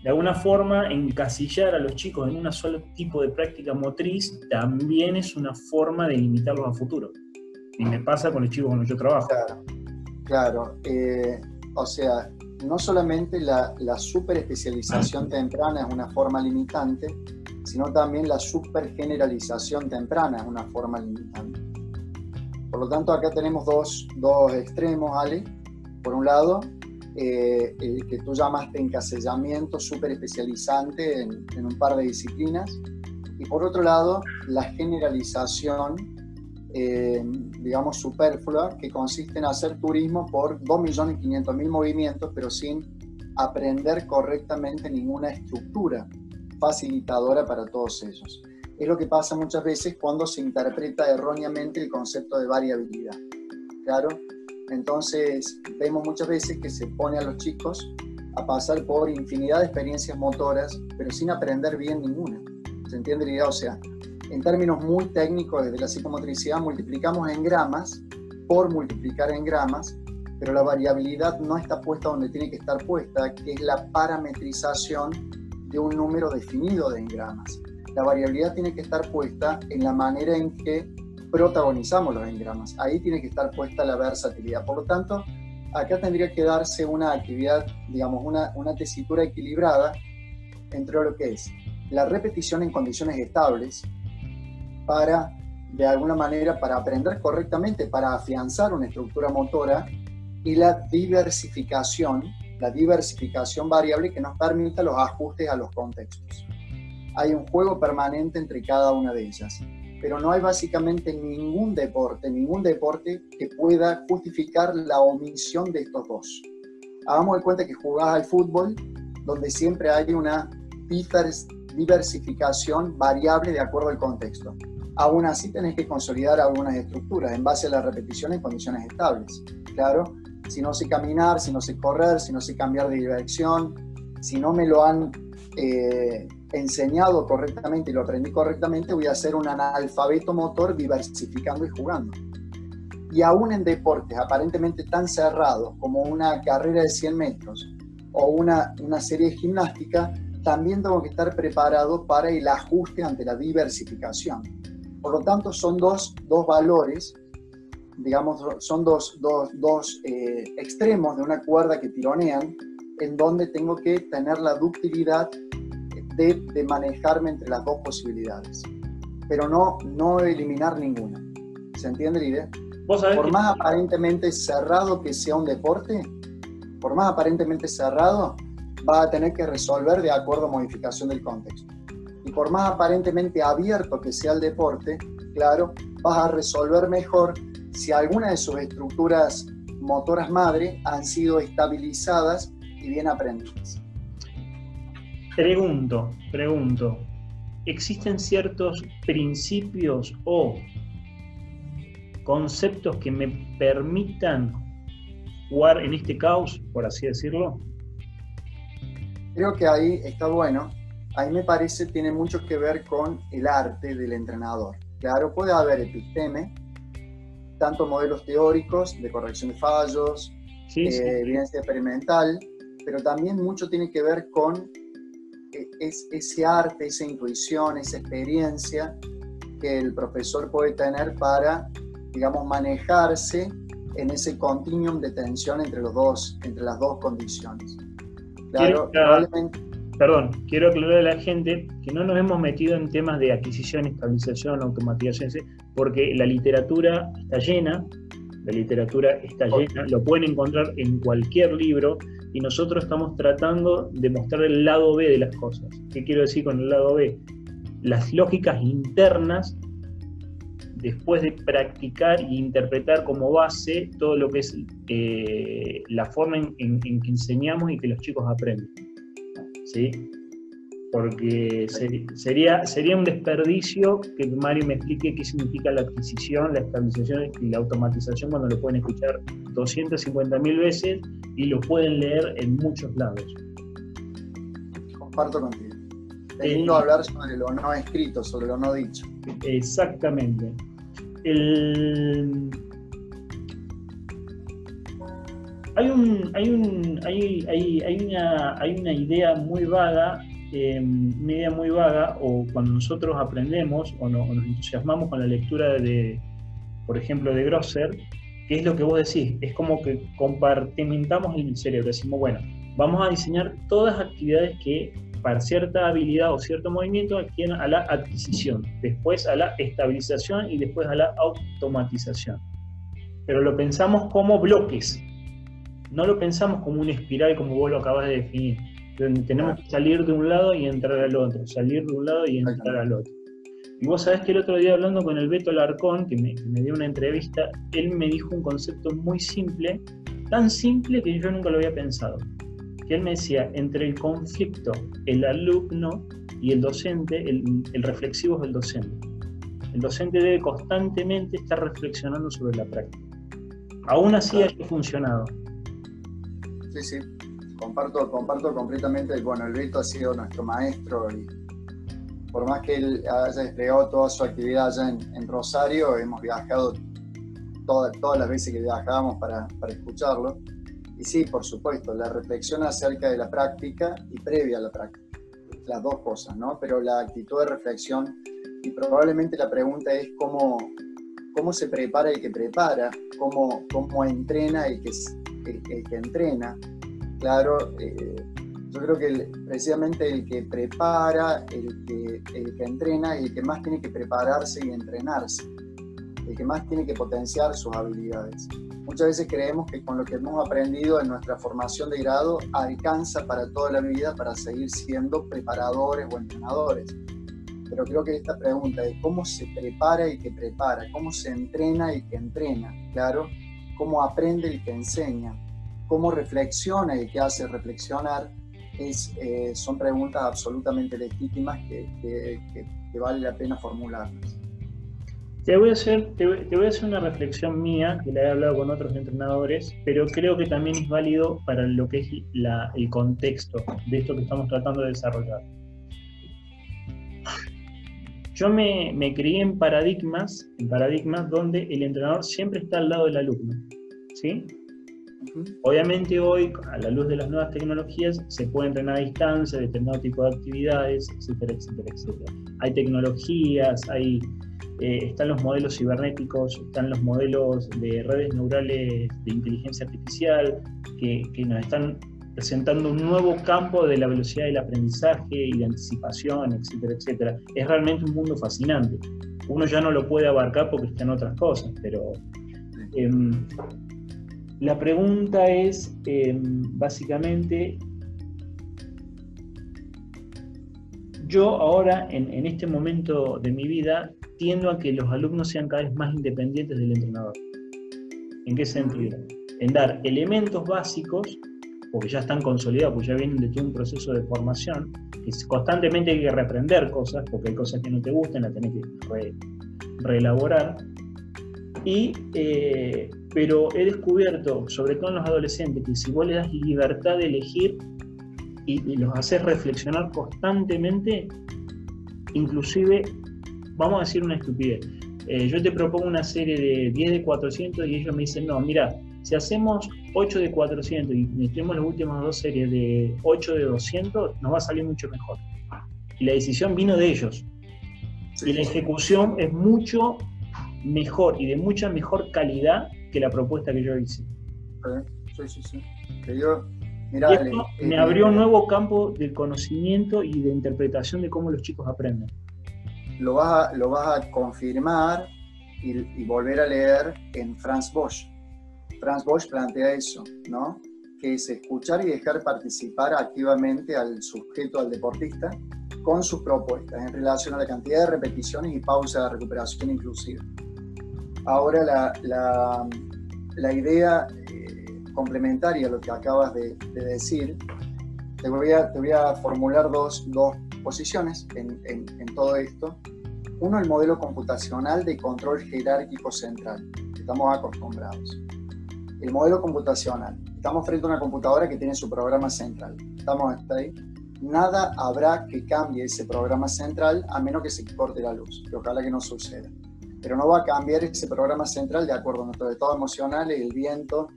de alguna forma, encasillar a los chicos en un solo tipo de práctica motriz también es una forma de limitarlos a futuro. Y me pasa con los chicos con los que yo trabajo. Claro, claro. Eh, o sea, no solamente la, la super especialización temprana es una forma limitante, sino también la super generalización temprana es una forma limitante. Por lo tanto, acá tenemos dos, dos extremos, Ale. Por un lado, eh, el que tú llamaste encasellamiento super especializante en, en, un par de disciplinas. Y por otro lado, la generalización eh, digamos, superflua, que consiste en hacer turismo por 2.500.000 movimientos, pero sin aprender correctamente ninguna estructura facilitadora para todos ellos. Es lo que pasa muchas veces cuando se interpreta erróneamente el concepto de variabilidad. Claro, entonces vemos muchas veces que se pone a los chicos a pasar por infinidad de experiencias motoras, pero sin aprender bien ninguna. ¿Se entiende la idea? O sea, en términos muy técnicos desde la psicomotricidad, multiplicamos en gramas por multiplicar en gramas, pero la variabilidad no está puesta donde tiene que estar puesta, que es la parametrización de un número definido de engramas. La variabilidad tiene que estar puesta en la manera en que protagonizamos los engramas. Ahí tiene que estar puesta la versatilidad. Por lo tanto, acá tendría que darse una actividad, digamos, una, una tesitura equilibrada entre lo que es la repetición en condiciones estables, para, de alguna manera, para aprender correctamente, para afianzar una estructura motora y la diversificación, la diversificación variable que nos permita los ajustes a los contextos. Hay un juego permanente entre cada una de ellas, pero no hay básicamente ningún deporte, ningún deporte que pueda justificar la omisión de estos dos. Hagamos de cuenta que jugás al fútbol, donde siempre hay una diversificación variable de acuerdo al contexto aún así tenés que consolidar algunas estructuras en base a la repetición en condiciones estables. Claro, si no sé caminar, si no sé correr, si no sé cambiar de dirección, si no me lo han eh, enseñado correctamente y lo aprendí correctamente, voy a ser un analfabeto motor diversificando y jugando. Y aún en deportes aparentemente tan cerrados como una carrera de 100 metros o una, una serie de gimnástica, también tengo que estar preparado para el ajuste ante la diversificación. Por lo tanto, son dos, dos valores, digamos, son dos, dos, dos eh, extremos de una cuerda que tironean, en donde tengo que tener la ductilidad de, de manejarme entre las dos posibilidades, pero no, no eliminar ninguna. ¿Se entiende la idea? Por más aparentemente cerrado que sea un deporte, por más aparentemente cerrado, va a tener que resolver de acuerdo a modificación del contexto. Y por más aparentemente abierto que sea el deporte, claro, vas a resolver mejor si alguna de sus estructuras motoras madre han sido estabilizadas y bien aprendidas. Pregunto, pregunto, ¿existen ciertos principios o conceptos que me permitan jugar en este caos, por así decirlo? Creo que ahí está bueno. Ahí me parece tiene mucho que ver con el arte del entrenador. Claro, puede haber episteme, tanto modelos teóricos de corrección de fallos, eh, evidencia experimental, pero también mucho tiene que ver con e, ese arte, esa intuición, esa experiencia que el profesor puede tener para, digamos, manejarse en ese continuum de tensión entre, los dos, entre las dos condiciones. Claro, Perdón, quiero aclarar a la gente que no nos hemos metido en temas de adquisición, estabilización, automatización, porque la literatura está llena, la literatura está llena, lo pueden encontrar en cualquier libro y nosotros estamos tratando de mostrar el lado B de las cosas. ¿Qué quiero decir con el lado B? Las lógicas internas después de practicar e interpretar como base todo lo que es eh, la forma en, que enseñamos y que los chicos aprenden. ¿Sí? Porque sería, sería un desperdicio que Mario me explique qué significa la adquisición, la estabilización y la automatización cuando lo pueden escuchar 250.000 veces y lo pueden leer en muchos lados. Comparto contigo. Es lindo eh, hablar sobre lo no escrito, sobre lo no dicho. Exactamente. Hay, un, hay, un, hay, hay, hay, una, hay una idea muy vaga, eh, una idea muy vaga, o cuando nosotros aprendemos o, nos entusiasmamos con la lectura de, por ejemplo, de Grosser, que es lo que vos decís, es como que compartimentamos el cerebro, decimos, bueno, vamos a diseñar todas las actividades que para cierta habilidad o cierto movimiento a la adquisición, después a la estabilización y después a la automatización. Pero lo pensamos como bloques, no lo pensamos como una espiral como vos lo acabas de definir, donde tenemos que salir de un lado y entrar al otro, salir de un lado y entrar al otro. Y vos sabés que el otro día hablando con el Beto Larcón, que me, que me dio una entrevista, él me dijo un concepto muy simple, tan simple que yo nunca lo había pensado que él me decía, entre el conflicto, el alumno y el docente, el, reflexivo es el docente. El docente debe constantemente estar reflexionando sobre la práctica. Aún así ha funcionado. Sí, sí, comparto, comparto completamente. Bueno, el Beto ha sido nuestro maestro y por más que él haya desplegado toda su actividad allá en, Rosario, hemos viajado todas, todas las veces que viajábamos para, para escucharlo y sí, por supuesto, la reflexión acerca de la práctica y previa a la práctica, las dos cosas, ¿no? Pero la actitud de reflexión y probablemente la pregunta es cómo, cómo se prepara el que prepara, cómo, cómo entrena el que, el, que entrena. Claro, eh, yo creo que precisamente el que prepara, el que, el que entrena, el que más tiene que prepararse y entrenarse, el que más tiene que potenciar sus habilidades. Muchas veces creemos que con lo que hemos aprendido en nuestra formación de grado alcanza para toda la vida para seguir siendo preparadores o entrenadores. Pero creo que esta pregunta de cómo se prepara y que prepara, cómo se entrena y que entrena, claro, cómo aprende el que enseña, cómo reflexiona y que hace reflexionar, eh, son preguntas absolutamente legítimas que, que vale la pena formularlas. Te voy, a hacer, te, voy a hacer una reflexión mía, que la he hablado con otros entrenadores, pero creo que también es válido para lo que es el contexto de esto que estamos tratando de desarrollar. Yo me, me crié en paradigmas, en paradigmas donde el entrenador siempre está al lado del alumno. ¿sí? Obviamente hoy, a la luz de las nuevas tecnologías, se puede entrenar a distancia, determinado tipo de actividades, etcétera, etcétera, etcétera. Hay tecnologías, hay eh, están los modelos cibernéticos, están los modelos de redes neurales de inteligencia artificial, que, nos están presentando un nuevo campo de la velocidad del aprendizaje y de anticipación, etcétera, etcétera. Es realmente un mundo fascinante. Uno ya no lo puede abarcar porque está en otras cosas, pero em, la pregunta es em, básicamente, yo ahora en, este momento de mi vida tiendo a que los alumnos sean cada vez más independientes del entrenador. ¿En qué sentido? En dar elementos básicos, porque ya están consolidados, porque ya vienen de todo un proceso de formación, que constantemente hay que reaprender cosas, porque hay cosas que no te gustan, las tenés que reelaborar. Y, eh, pero he descubierto, sobre todo en los adolescentes, que si vos le das libertad de elegir y, y los haces reflexionar constantemente, inclusive vamos a decir una estupidez. Eh, yo te propongo una serie de 10 de 400 y ellos me dicen, no, mira, si hacemos 8 de 400 y metemos las últimas dos series de 8 de 200, nos va a salir mucho mejor. Y la decisión vino de ellos. Y la ejecución es mucho mejor y de mucha mejor calidad que la propuesta que yo hice. Sí, sí, sí. esto me abrió un nuevo campo de conocimiento y de interpretación de cómo los chicos aprenden lo vas a, lo vas a confirmar y, volver a leer en Franz Bosch. Franz Bosch plantea eso, ¿no? Que es escuchar y dejar participar activamente al sujeto, al deportista, con sus propuestas en relación a la cantidad de repeticiones y pausa de recuperación inclusiva. Ahora la, la, la idea eh, complementaria a lo que acabas de, de decir, te voy, a, formular dos, dos posiciones en, todo esto. Uno, el modelo computacional de control jerárquico central, estamos acostumbrados. El modelo computacional, estamos frente a una computadora que tiene su programa central. Estamos hasta ahí. Nada habrá que cambie ese programa central a menos que se corte la luz, que ojalá que no suceda. Pero no va a cambiar ese programa central de acuerdo a nuestro estado emocional, el viento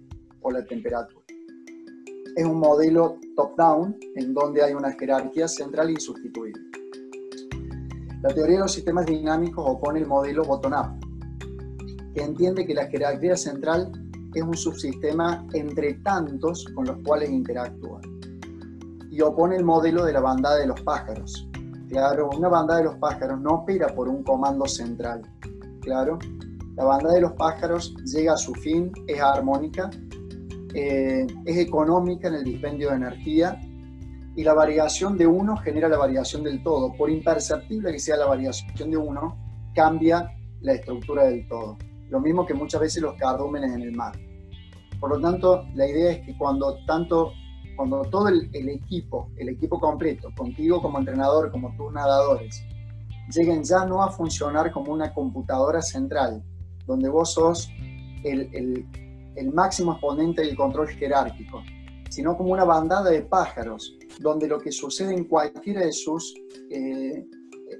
o la temperatura es un modelo top-down en donde hay una jerarquía central insustituible. La teoría de los sistemas dinámicos opone el modelo bottom-up, que entiende que la jerarquía central es un subsistema entre tantos con los cuales interactúa. Y opone el modelo de la bandada de los pájaros. Claro, una bandada de los pájaros no opera por un comando central. Claro, la bandada de los pájaros llega a su fin, es armónica eh, es económica en el dispendio de energía y la variación de uno genera la variación del todo. Por imperceptible que sea la variación de uno, cambia la estructura del todo. Lo mismo que muchas veces los cardúmenes en el mar. Por lo tanto, la idea es que cuando tanto cuando todo el, equipo, el equipo completo, contigo como entrenador, como tus nadadores, lleguen ya no a funcionar como una computadora central, donde vos sos el, el máximo exponente del control jerárquico, sino como una bandada de pájaros, donde lo que sucede en cualquiera de sus eh,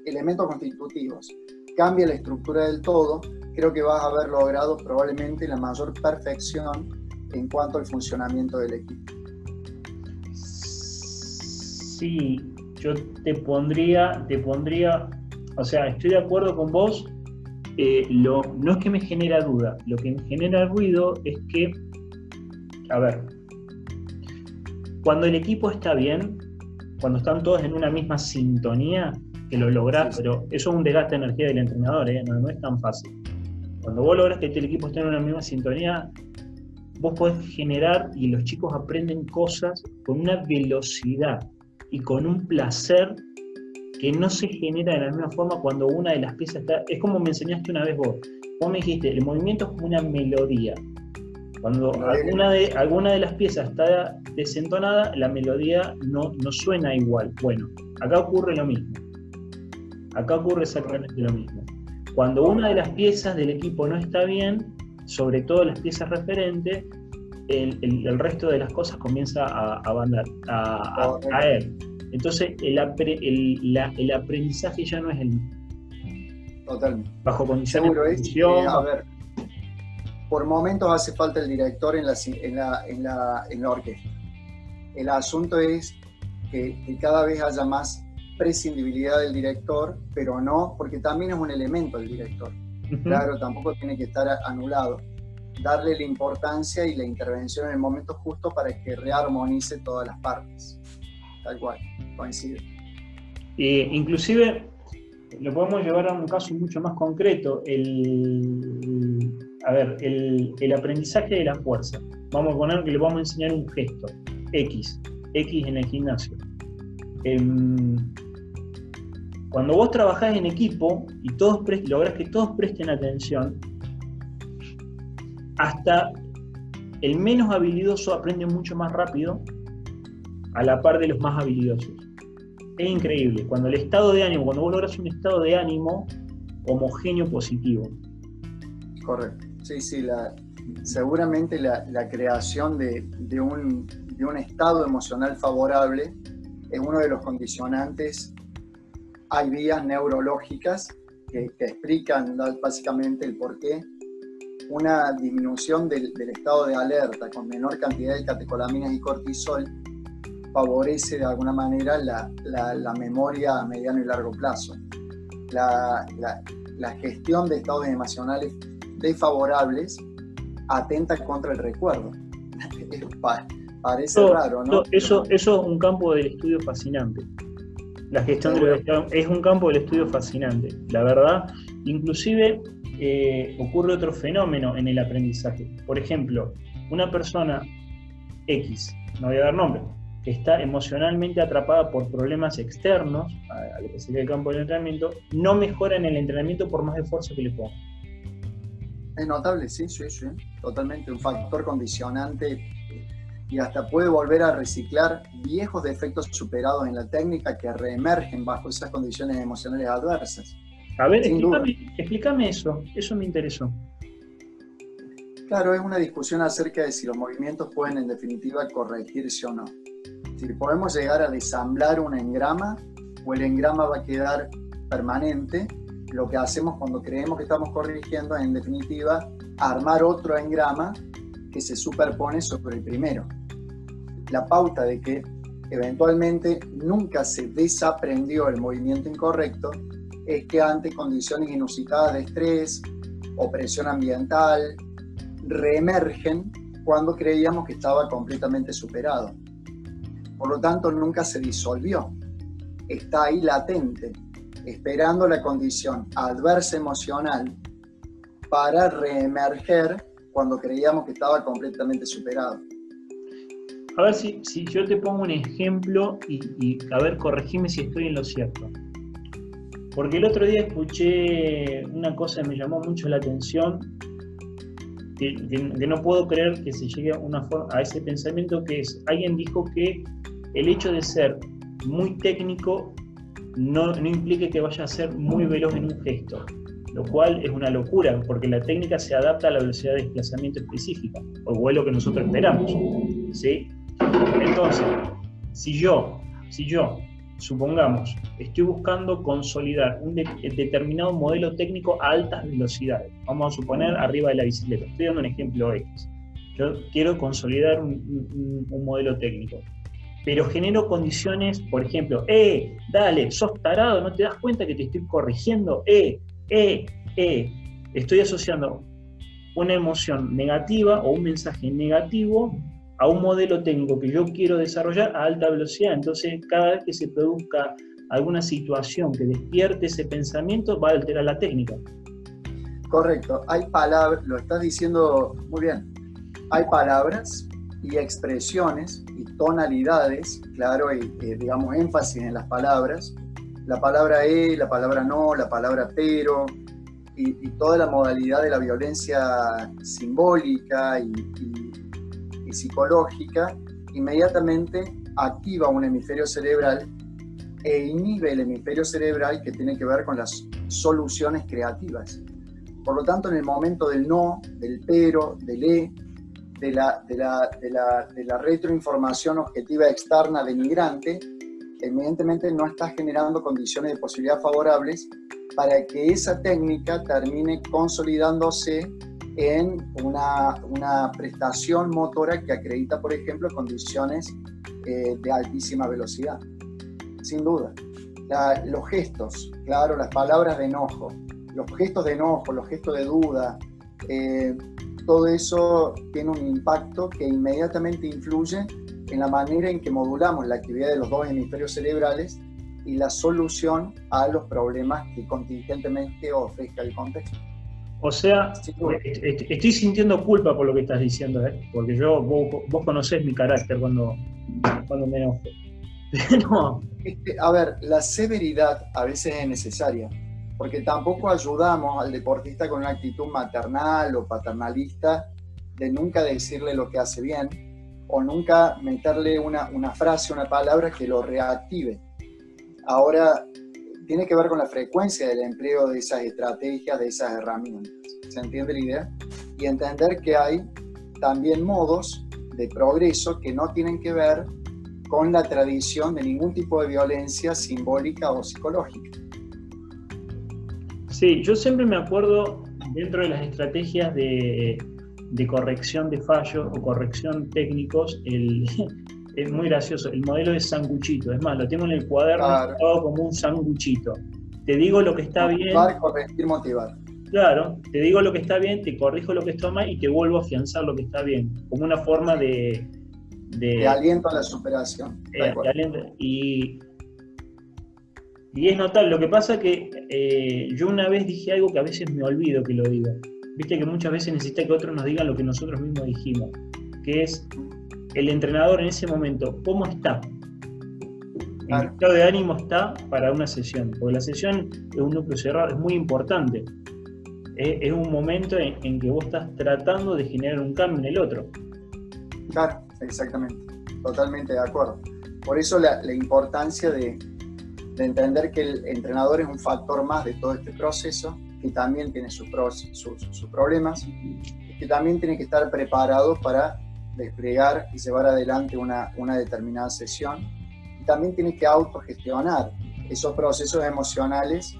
elementos constitutivos cambia la estructura del todo, creo que vas a haber logrado probablemente la mayor perfección en cuanto al funcionamiento del equipo. Sí, yo te pondría, te pondría, o sea, estoy de acuerdo con vos eh, lo, no es que me genera duda, lo que me genera ruido es que, a ver, cuando el equipo está bien, cuando están todos en una misma sintonía, que lo lográs, pero eso es un desgaste de energía del entrenador, ¿eh? no, es tan fácil. Cuando vos logras que el equipo esté en una misma sintonía, vos podés generar y los chicos aprenden cosas con una velocidad y con un placer que no se genera de la misma forma cuando una de las piezas está. Es como me enseñaste una vez vos. Vos me dijiste, el movimiento es como una melodía. Cuando alguna de, alguna de las piezas está desentonada, la melodía no, no suena igual. Bueno, acá ocurre lo mismo. Acá ocurre exactamente lo mismo. Cuando una de las piezas del equipo no está bien, sobre todo las piezas referentes, el, resto de las cosas comienza a, a, caer. Entonces el, el, aprendizaje ya no es el Totalmente. Bajo condiciones Seguro es, eh, a ver, por momentos hace falta el director en la, en la, en la, en la orquesta. El asunto es que, que, cada vez haya más prescindibilidad del director, pero no, porque también es un elemento el director. Claro, tampoco tiene que estar anulado darle la importancia y la intervención en el momento justo para que rearmonice todas las partes. Tal cual, coincide. Eh, inclusive lo podemos llevar a un caso mucho más concreto, el, a ver, el, el, aprendizaje de la fuerza. Vamos a poner que le vamos a enseñar un gesto, X, X en el gimnasio. Em, cuando vos trabajás en equipo y todos lográs que todos presten atención, hasta el menos habilidoso aprende mucho más rápido a la par de los más habilidosos. Es increíble, cuando el estado de ánimo, cuando vos logras un estado de ánimo homogéneo positivo. Correcto, sí, sí, seguramente la, creación de, un, estado emocional favorable es uno de los condicionantes. Hay vías neurológicas que, que explican básicamente el porqué una disminución del, estado de alerta con menor cantidad de catecolaminas y cortisol favorece de alguna manera la, memoria a mediano y largo plazo. La, gestión de estados emocionales desfavorables atenta contra el recuerdo. [laughs] Parece raro, ¿no? Eso, eso es un campo del estudio fascinante. La gestión del es un campo del estudio fascinante, la verdad. Inclusive eh, ocurre otro fenómeno en el aprendizaje. Por ejemplo, una persona X, no voy a dar nombre, que está emocionalmente atrapada por problemas externos a, lo que sería el campo del entrenamiento, no mejora en el entrenamiento por más esfuerzo que le ponga. Es notable, sí, sí, sí, totalmente. Un factor condicionante y hasta puede volver a reciclar viejos defectos superados en la técnica que reemergen bajo esas condiciones emocionales adversas. A ver, explícame, eso, eso me interesó. Claro, es una discusión acerca de si los movimientos pueden en definitiva corregirse o no. Si podemos llegar a desamblar un engrama o el engrama va a quedar permanente, lo que hacemos cuando creemos que estamos corrigiendo es en definitiva armar otro engrama que se superpone sobre el primero. La pauta de que eventualmente nunca se desaprendió el movimiento incorrecto es que ante condiciones inusitadas de estrés o presión ambiental, reemergen cuando creíamos que estaba completamente superado. Por lo tanto, nunca se disolvió. Está ahí latente, esperando la condición adversa emocional para reemerger cuando creíamos que estaba completamente superado. A ver si, si yo te pongo un ejemplo y, a ver, corregime si estoy en lo cierto. Porque el otro día escuché una cosa que me llamó mucho la atención, que, no puedo creer que se llegue a, una a ese pensamiento que es, alguien dijo que el hecho de ser muy técnico no, no implique que vaya a ser muy veloz en un gesto, lo cual es una locura, porque la técnica se adapta a la velocidad de desplazamiento específica, o es lo que nosotros esperamos. ¿sí? Entonces, si yo, si yo supongamos, estoy buscando consolidar un determinado modelo técnico a altas velocidades. Vamos a suponer arriba de la bicicleta. Estoy dando un ejemplo X. Yo quiero consolidar un, modelo técnico. Pero genero condiciones, por ejemplo, eh, dale, sos tarado, no te das cuenta que te estoy corrigiendo, eh, eh, eh. Estoy asociando una emoción negativa o un mensaje negativo a un modelo técnico que yo quiero desarrollar a alta velocidad. Entonces, cada vez que se produzca alguna situación que despierte ese pensamiento, va a alterar la técnica. Correcto. Hay palabras, lo estás diciendo muy bien. Hay palabras y expresiones y tonalidades, claro, y digamos énfasis en las palabras. La palabra e, la palabra no, la palabra pero, y, toda la modalidad de la violencia simbólica y psicológica, inmediatamente activa un hemisferio cerebral e inhibe el hemisferio cerebral que tiene que ver con las soluciones creativas. Por lo tanto, en el momento del no, del pero, del e, de la, de la, de la, retroinformación objetiva externa denigrante, evidentemente no está generando condiciones de posibilidad favorables para que esa técnica termine consolidándose en una, una prestación motora que acredita, por ejemplo, condiciones eh, de altísima velocidad. Sin duda. los gestos, claro, las palabras de enojo, los gestos de enojo, los gestos de duda, eh, todo eso tiene un impacto que inmediatamente influye en la manera en que modulamos la actividad de los dos hemisferios cerebrales y la solución a los problemas que contingentemente ofrezca el contexto. O sea, estoy sintiendo culpa por lo que estás diciendo, ¿eh? porque yo, vos, vos conocés mi carácter cuando, cuando me enojo. [laughs] no. Este, a ver, la severidad a veces es necesaria, porque tampoco ayudamos al deportista con una actitud maternal o paternalista de nunca decirle lo que hace bien o nunca meterle una, una frase, una palabra que lo reactive. Ahora, tiene que ver con la frecuencia del empleo de esas estrategias, de esas herramientas. ¿Se entiende la idea? Y entender que hay también modos de progreso que no tienen que ver con la tradición de ningún tipo de violencia simbólica o psicológica. Sí, yo siempre me acuerdo dentro de las estrategias de, de corrección de fallos o corrección técnicos, el, [laughs] es muy gracioso. El modelo es sanguchito. Es más, lo tengo en el cuaderno como un sanguchito. Te digo lo que está bien. corregir, motivar. Claro, te digo lo que está bien, te corrijo lo que está mal y te vuelvo a afianzar lo que está bien. Como una forma de. De, aliento a la superación. Eh, y, y es notable. Lo que pasa que eh, yo una vez dije algo que a veces me olvido que lo digo. Viste que muchas veces necesita que otros nos digan lo que nosotros mismos dijimos. Que es el entrenador en ese momento, ¿cómo está? ¿En qué estado de ánimo está para una sesión? Porque la sesión es un núcleo cerrado, es muy importante. Es, un momento en, que vos estás tratando de generar un cambio en el otro. Claro, exactamente. Totalmente de acuerdo. Por eso la, importancia de, entender que el entrenador es un factor más de todo este proceso, que también tiene sus, sus problemas, y que también tiene que estar preparado para desplegar y llevar adelante una, una determinada sesión. Y también tiene que autogestionar esos procesos emocionales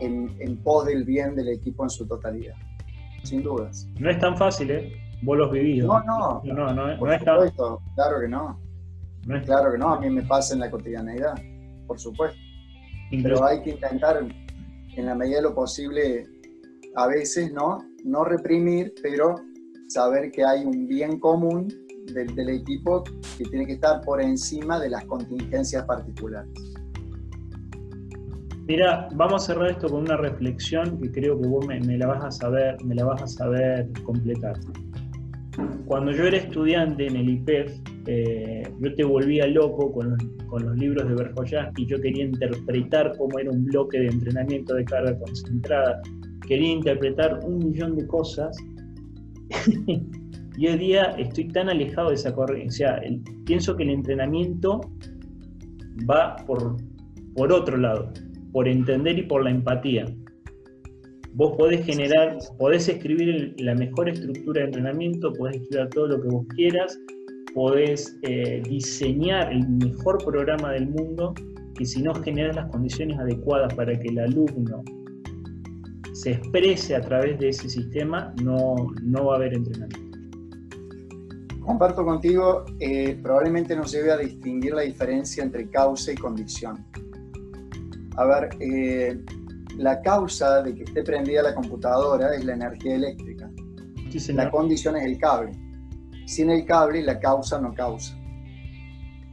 en, en pos del bien del equipo en su totalidad, sin dudas. No es tan fácil, ¿eh? Vos los vivís. No, no, no, no, no, es tan... claro que no. no es... Claro que no, a mí me pasa en la cotidianeidad, por supuesto. Pero hay que intentar, en la medida de lo posible, a veces, ¿no? No reprimir, pero saber que hay un bien común del, equipo que tiene que estar por encima de las contingencias particulares. Mira, vamos a cerrar esto con una reflexión que creo que vos me, la vas a saber, me la vas a saber completar. Cuando yo era estudiante en el IPEF, eh, yo te volvía loco con los, con los libros de Berjoyán y yo quería interpretar cómo era un bloque de entrenamiento de carga concentrada. Quería interpretar un millón de cosas [laughs] Y hoy día estoy tan alejado de esa corriente, o pienso que el entrenamiento va por, por otro lado, por entender y por la empatía. Vos podés generar, podés escribir la mejor estructura de entrenamiento, podés estudiar todo lo que vos quieras, podés eh, diseñar el mejor programa del mundo, que si no generas las condiciones adecuadas para que el alumno se exprese a través de ese sistema, no, no va a haber entrenamiento comparto contigo, eh, probablemente nos lleve a distinguir la diferencia entre causa y condición. A ver, eh, la causa de que esté prendida la computadora es la energía eléctrica. la condición es el cable. Sin el cable, la causa no causa.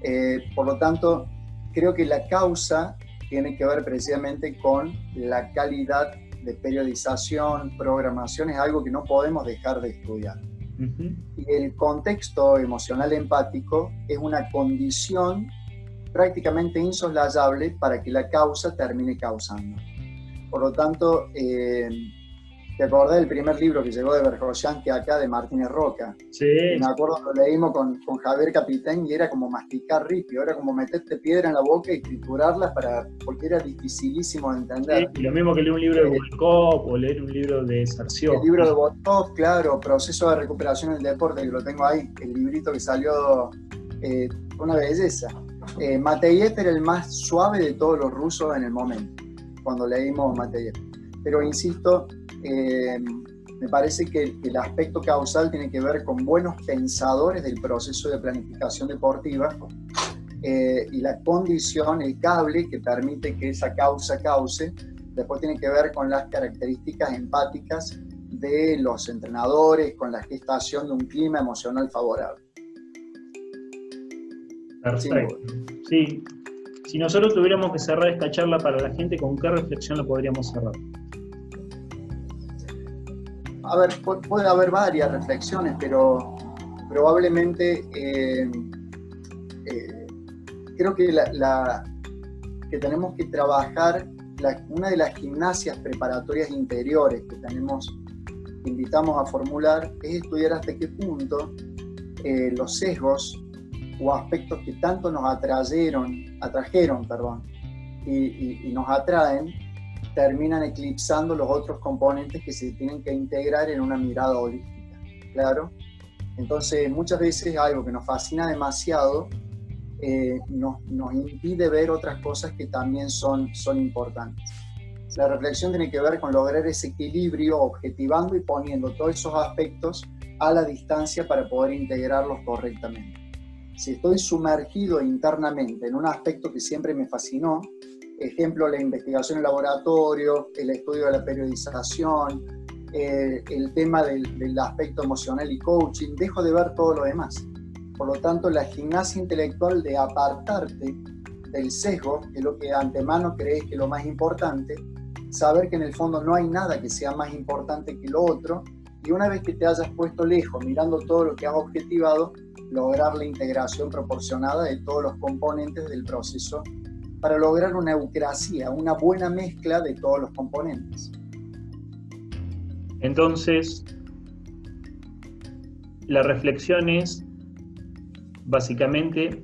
Eh, por lo tanto, creo que la causa tiene que ver precisamente con la calidad de periodización, programación, es algo que no podemos dejar de estudiar. Y el contexto emocional empático es una condición prácticamente insoslayable para que la causa termine causando. Por lo tanto, eh, ¿Te acordás del primer libro que llegó de que acá, de Martínez Roca? Sí. me acuerdo lo leímos con, con, Javier Capitán y era como masticar ripio, era como meterte piedra en la boca y triturarla para, porque era dificilísimo de entender. Sí, lo mismo que leer un libro de Volkov o leer un libro de Sarció. El libro de Volkov, claro, Proceso de Recuperación del Deporte, que lo tengo ahí, el librito que salió, eh, una belleza. Eh, Mateyev era el más suave de todos los rusos en el momento, cuando leímos Mateyev. Pero insisto, eh, me parece que, el aspecto causal tiene que ver con buenos pensadores del proceso de planificación deportiva eh, y la condición, el cable que permite que esa causa cause, después tiene que ver con las características empáticas de los entrenadores, con la gestación de un clima emocional favorable. Perfecto. Sí. Si nosotros tuviéramos que cerrar esta charla para la gente, ¿con qué reflexión la podríamos cerrar? A ver, puede haber varias reflexiones, pero probablemente eh, eh, creo que, que tenemos que trabajar, una de las gimnasias preparatorias interiores que tenemos, invitamos a formular, es estudiar hasta qué punto eh, los sesgos o aspectos que tanto nos atrajeron, atrajeron perdón, y nos atraen, terminan eclipsando los otros componentes que se tienen que integrar en una mirada holística, ¿claro? Entonces, muchas veces algo que nos fascina demasiado eh, nos, nos, impide ver otras cosas que también son, son importantes. La reflexión tiene que ver con lograr ese equilibrio, objetivando y poniendo todos esos aspectos a la distancia para poder integrarlos correctamente. Si estoy sumergido internamente en un aspecto que siempre me fascinó, ejemplo, la investigación en laboratorio, el estudio de la periodización, eh, el tema del, del, aspecto emocional y coaching, dejo de ver todo lo demás. Por lo tanto, la gimnasia intelectual de apartarte del sesgo, que es lo que antemano crees que es lo más importante, saber que en el fondo no hay nada que sea más importante que lo otro, y una vez que te hayas puesto lejos, mirando todo lo que has objetivado, lograr la integración proporcionada de todos los componentes del proceso para lograr una eucracia, una buena mezcla de todos los componentes. Entonces, la reflexión es básicamente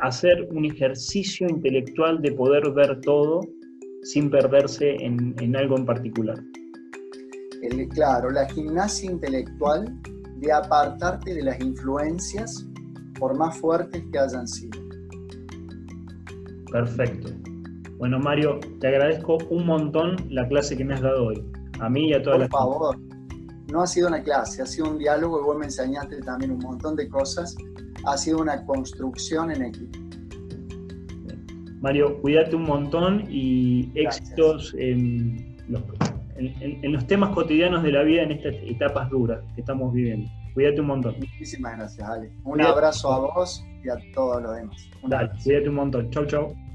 hacer un ejercicio intelectual de poder ver todo sin perderse en, algo en particular. claro, la gimnasia intelectual de apartarte de las influencias por más fuertes que hayan sido. Perfecto. Bueno, Mario, te agradezco un montón la clase que me has dado hoy. A mí y a todas las Por favor, no ha sido una clase, ha sido un diálogo y vos me enseñaste también un montón de cosas. Ha sido una construcción en equipo. Mario, cuídate un montón y éxitos en los, en los, temas cotidianos de la vida en estas etapas duras que estamos viviendo. Cuídate un montón. Muchísimas gracias, Ale. Un abrazo a vos y a todos los demás. Dale, cuídate un montón. Chau, chau.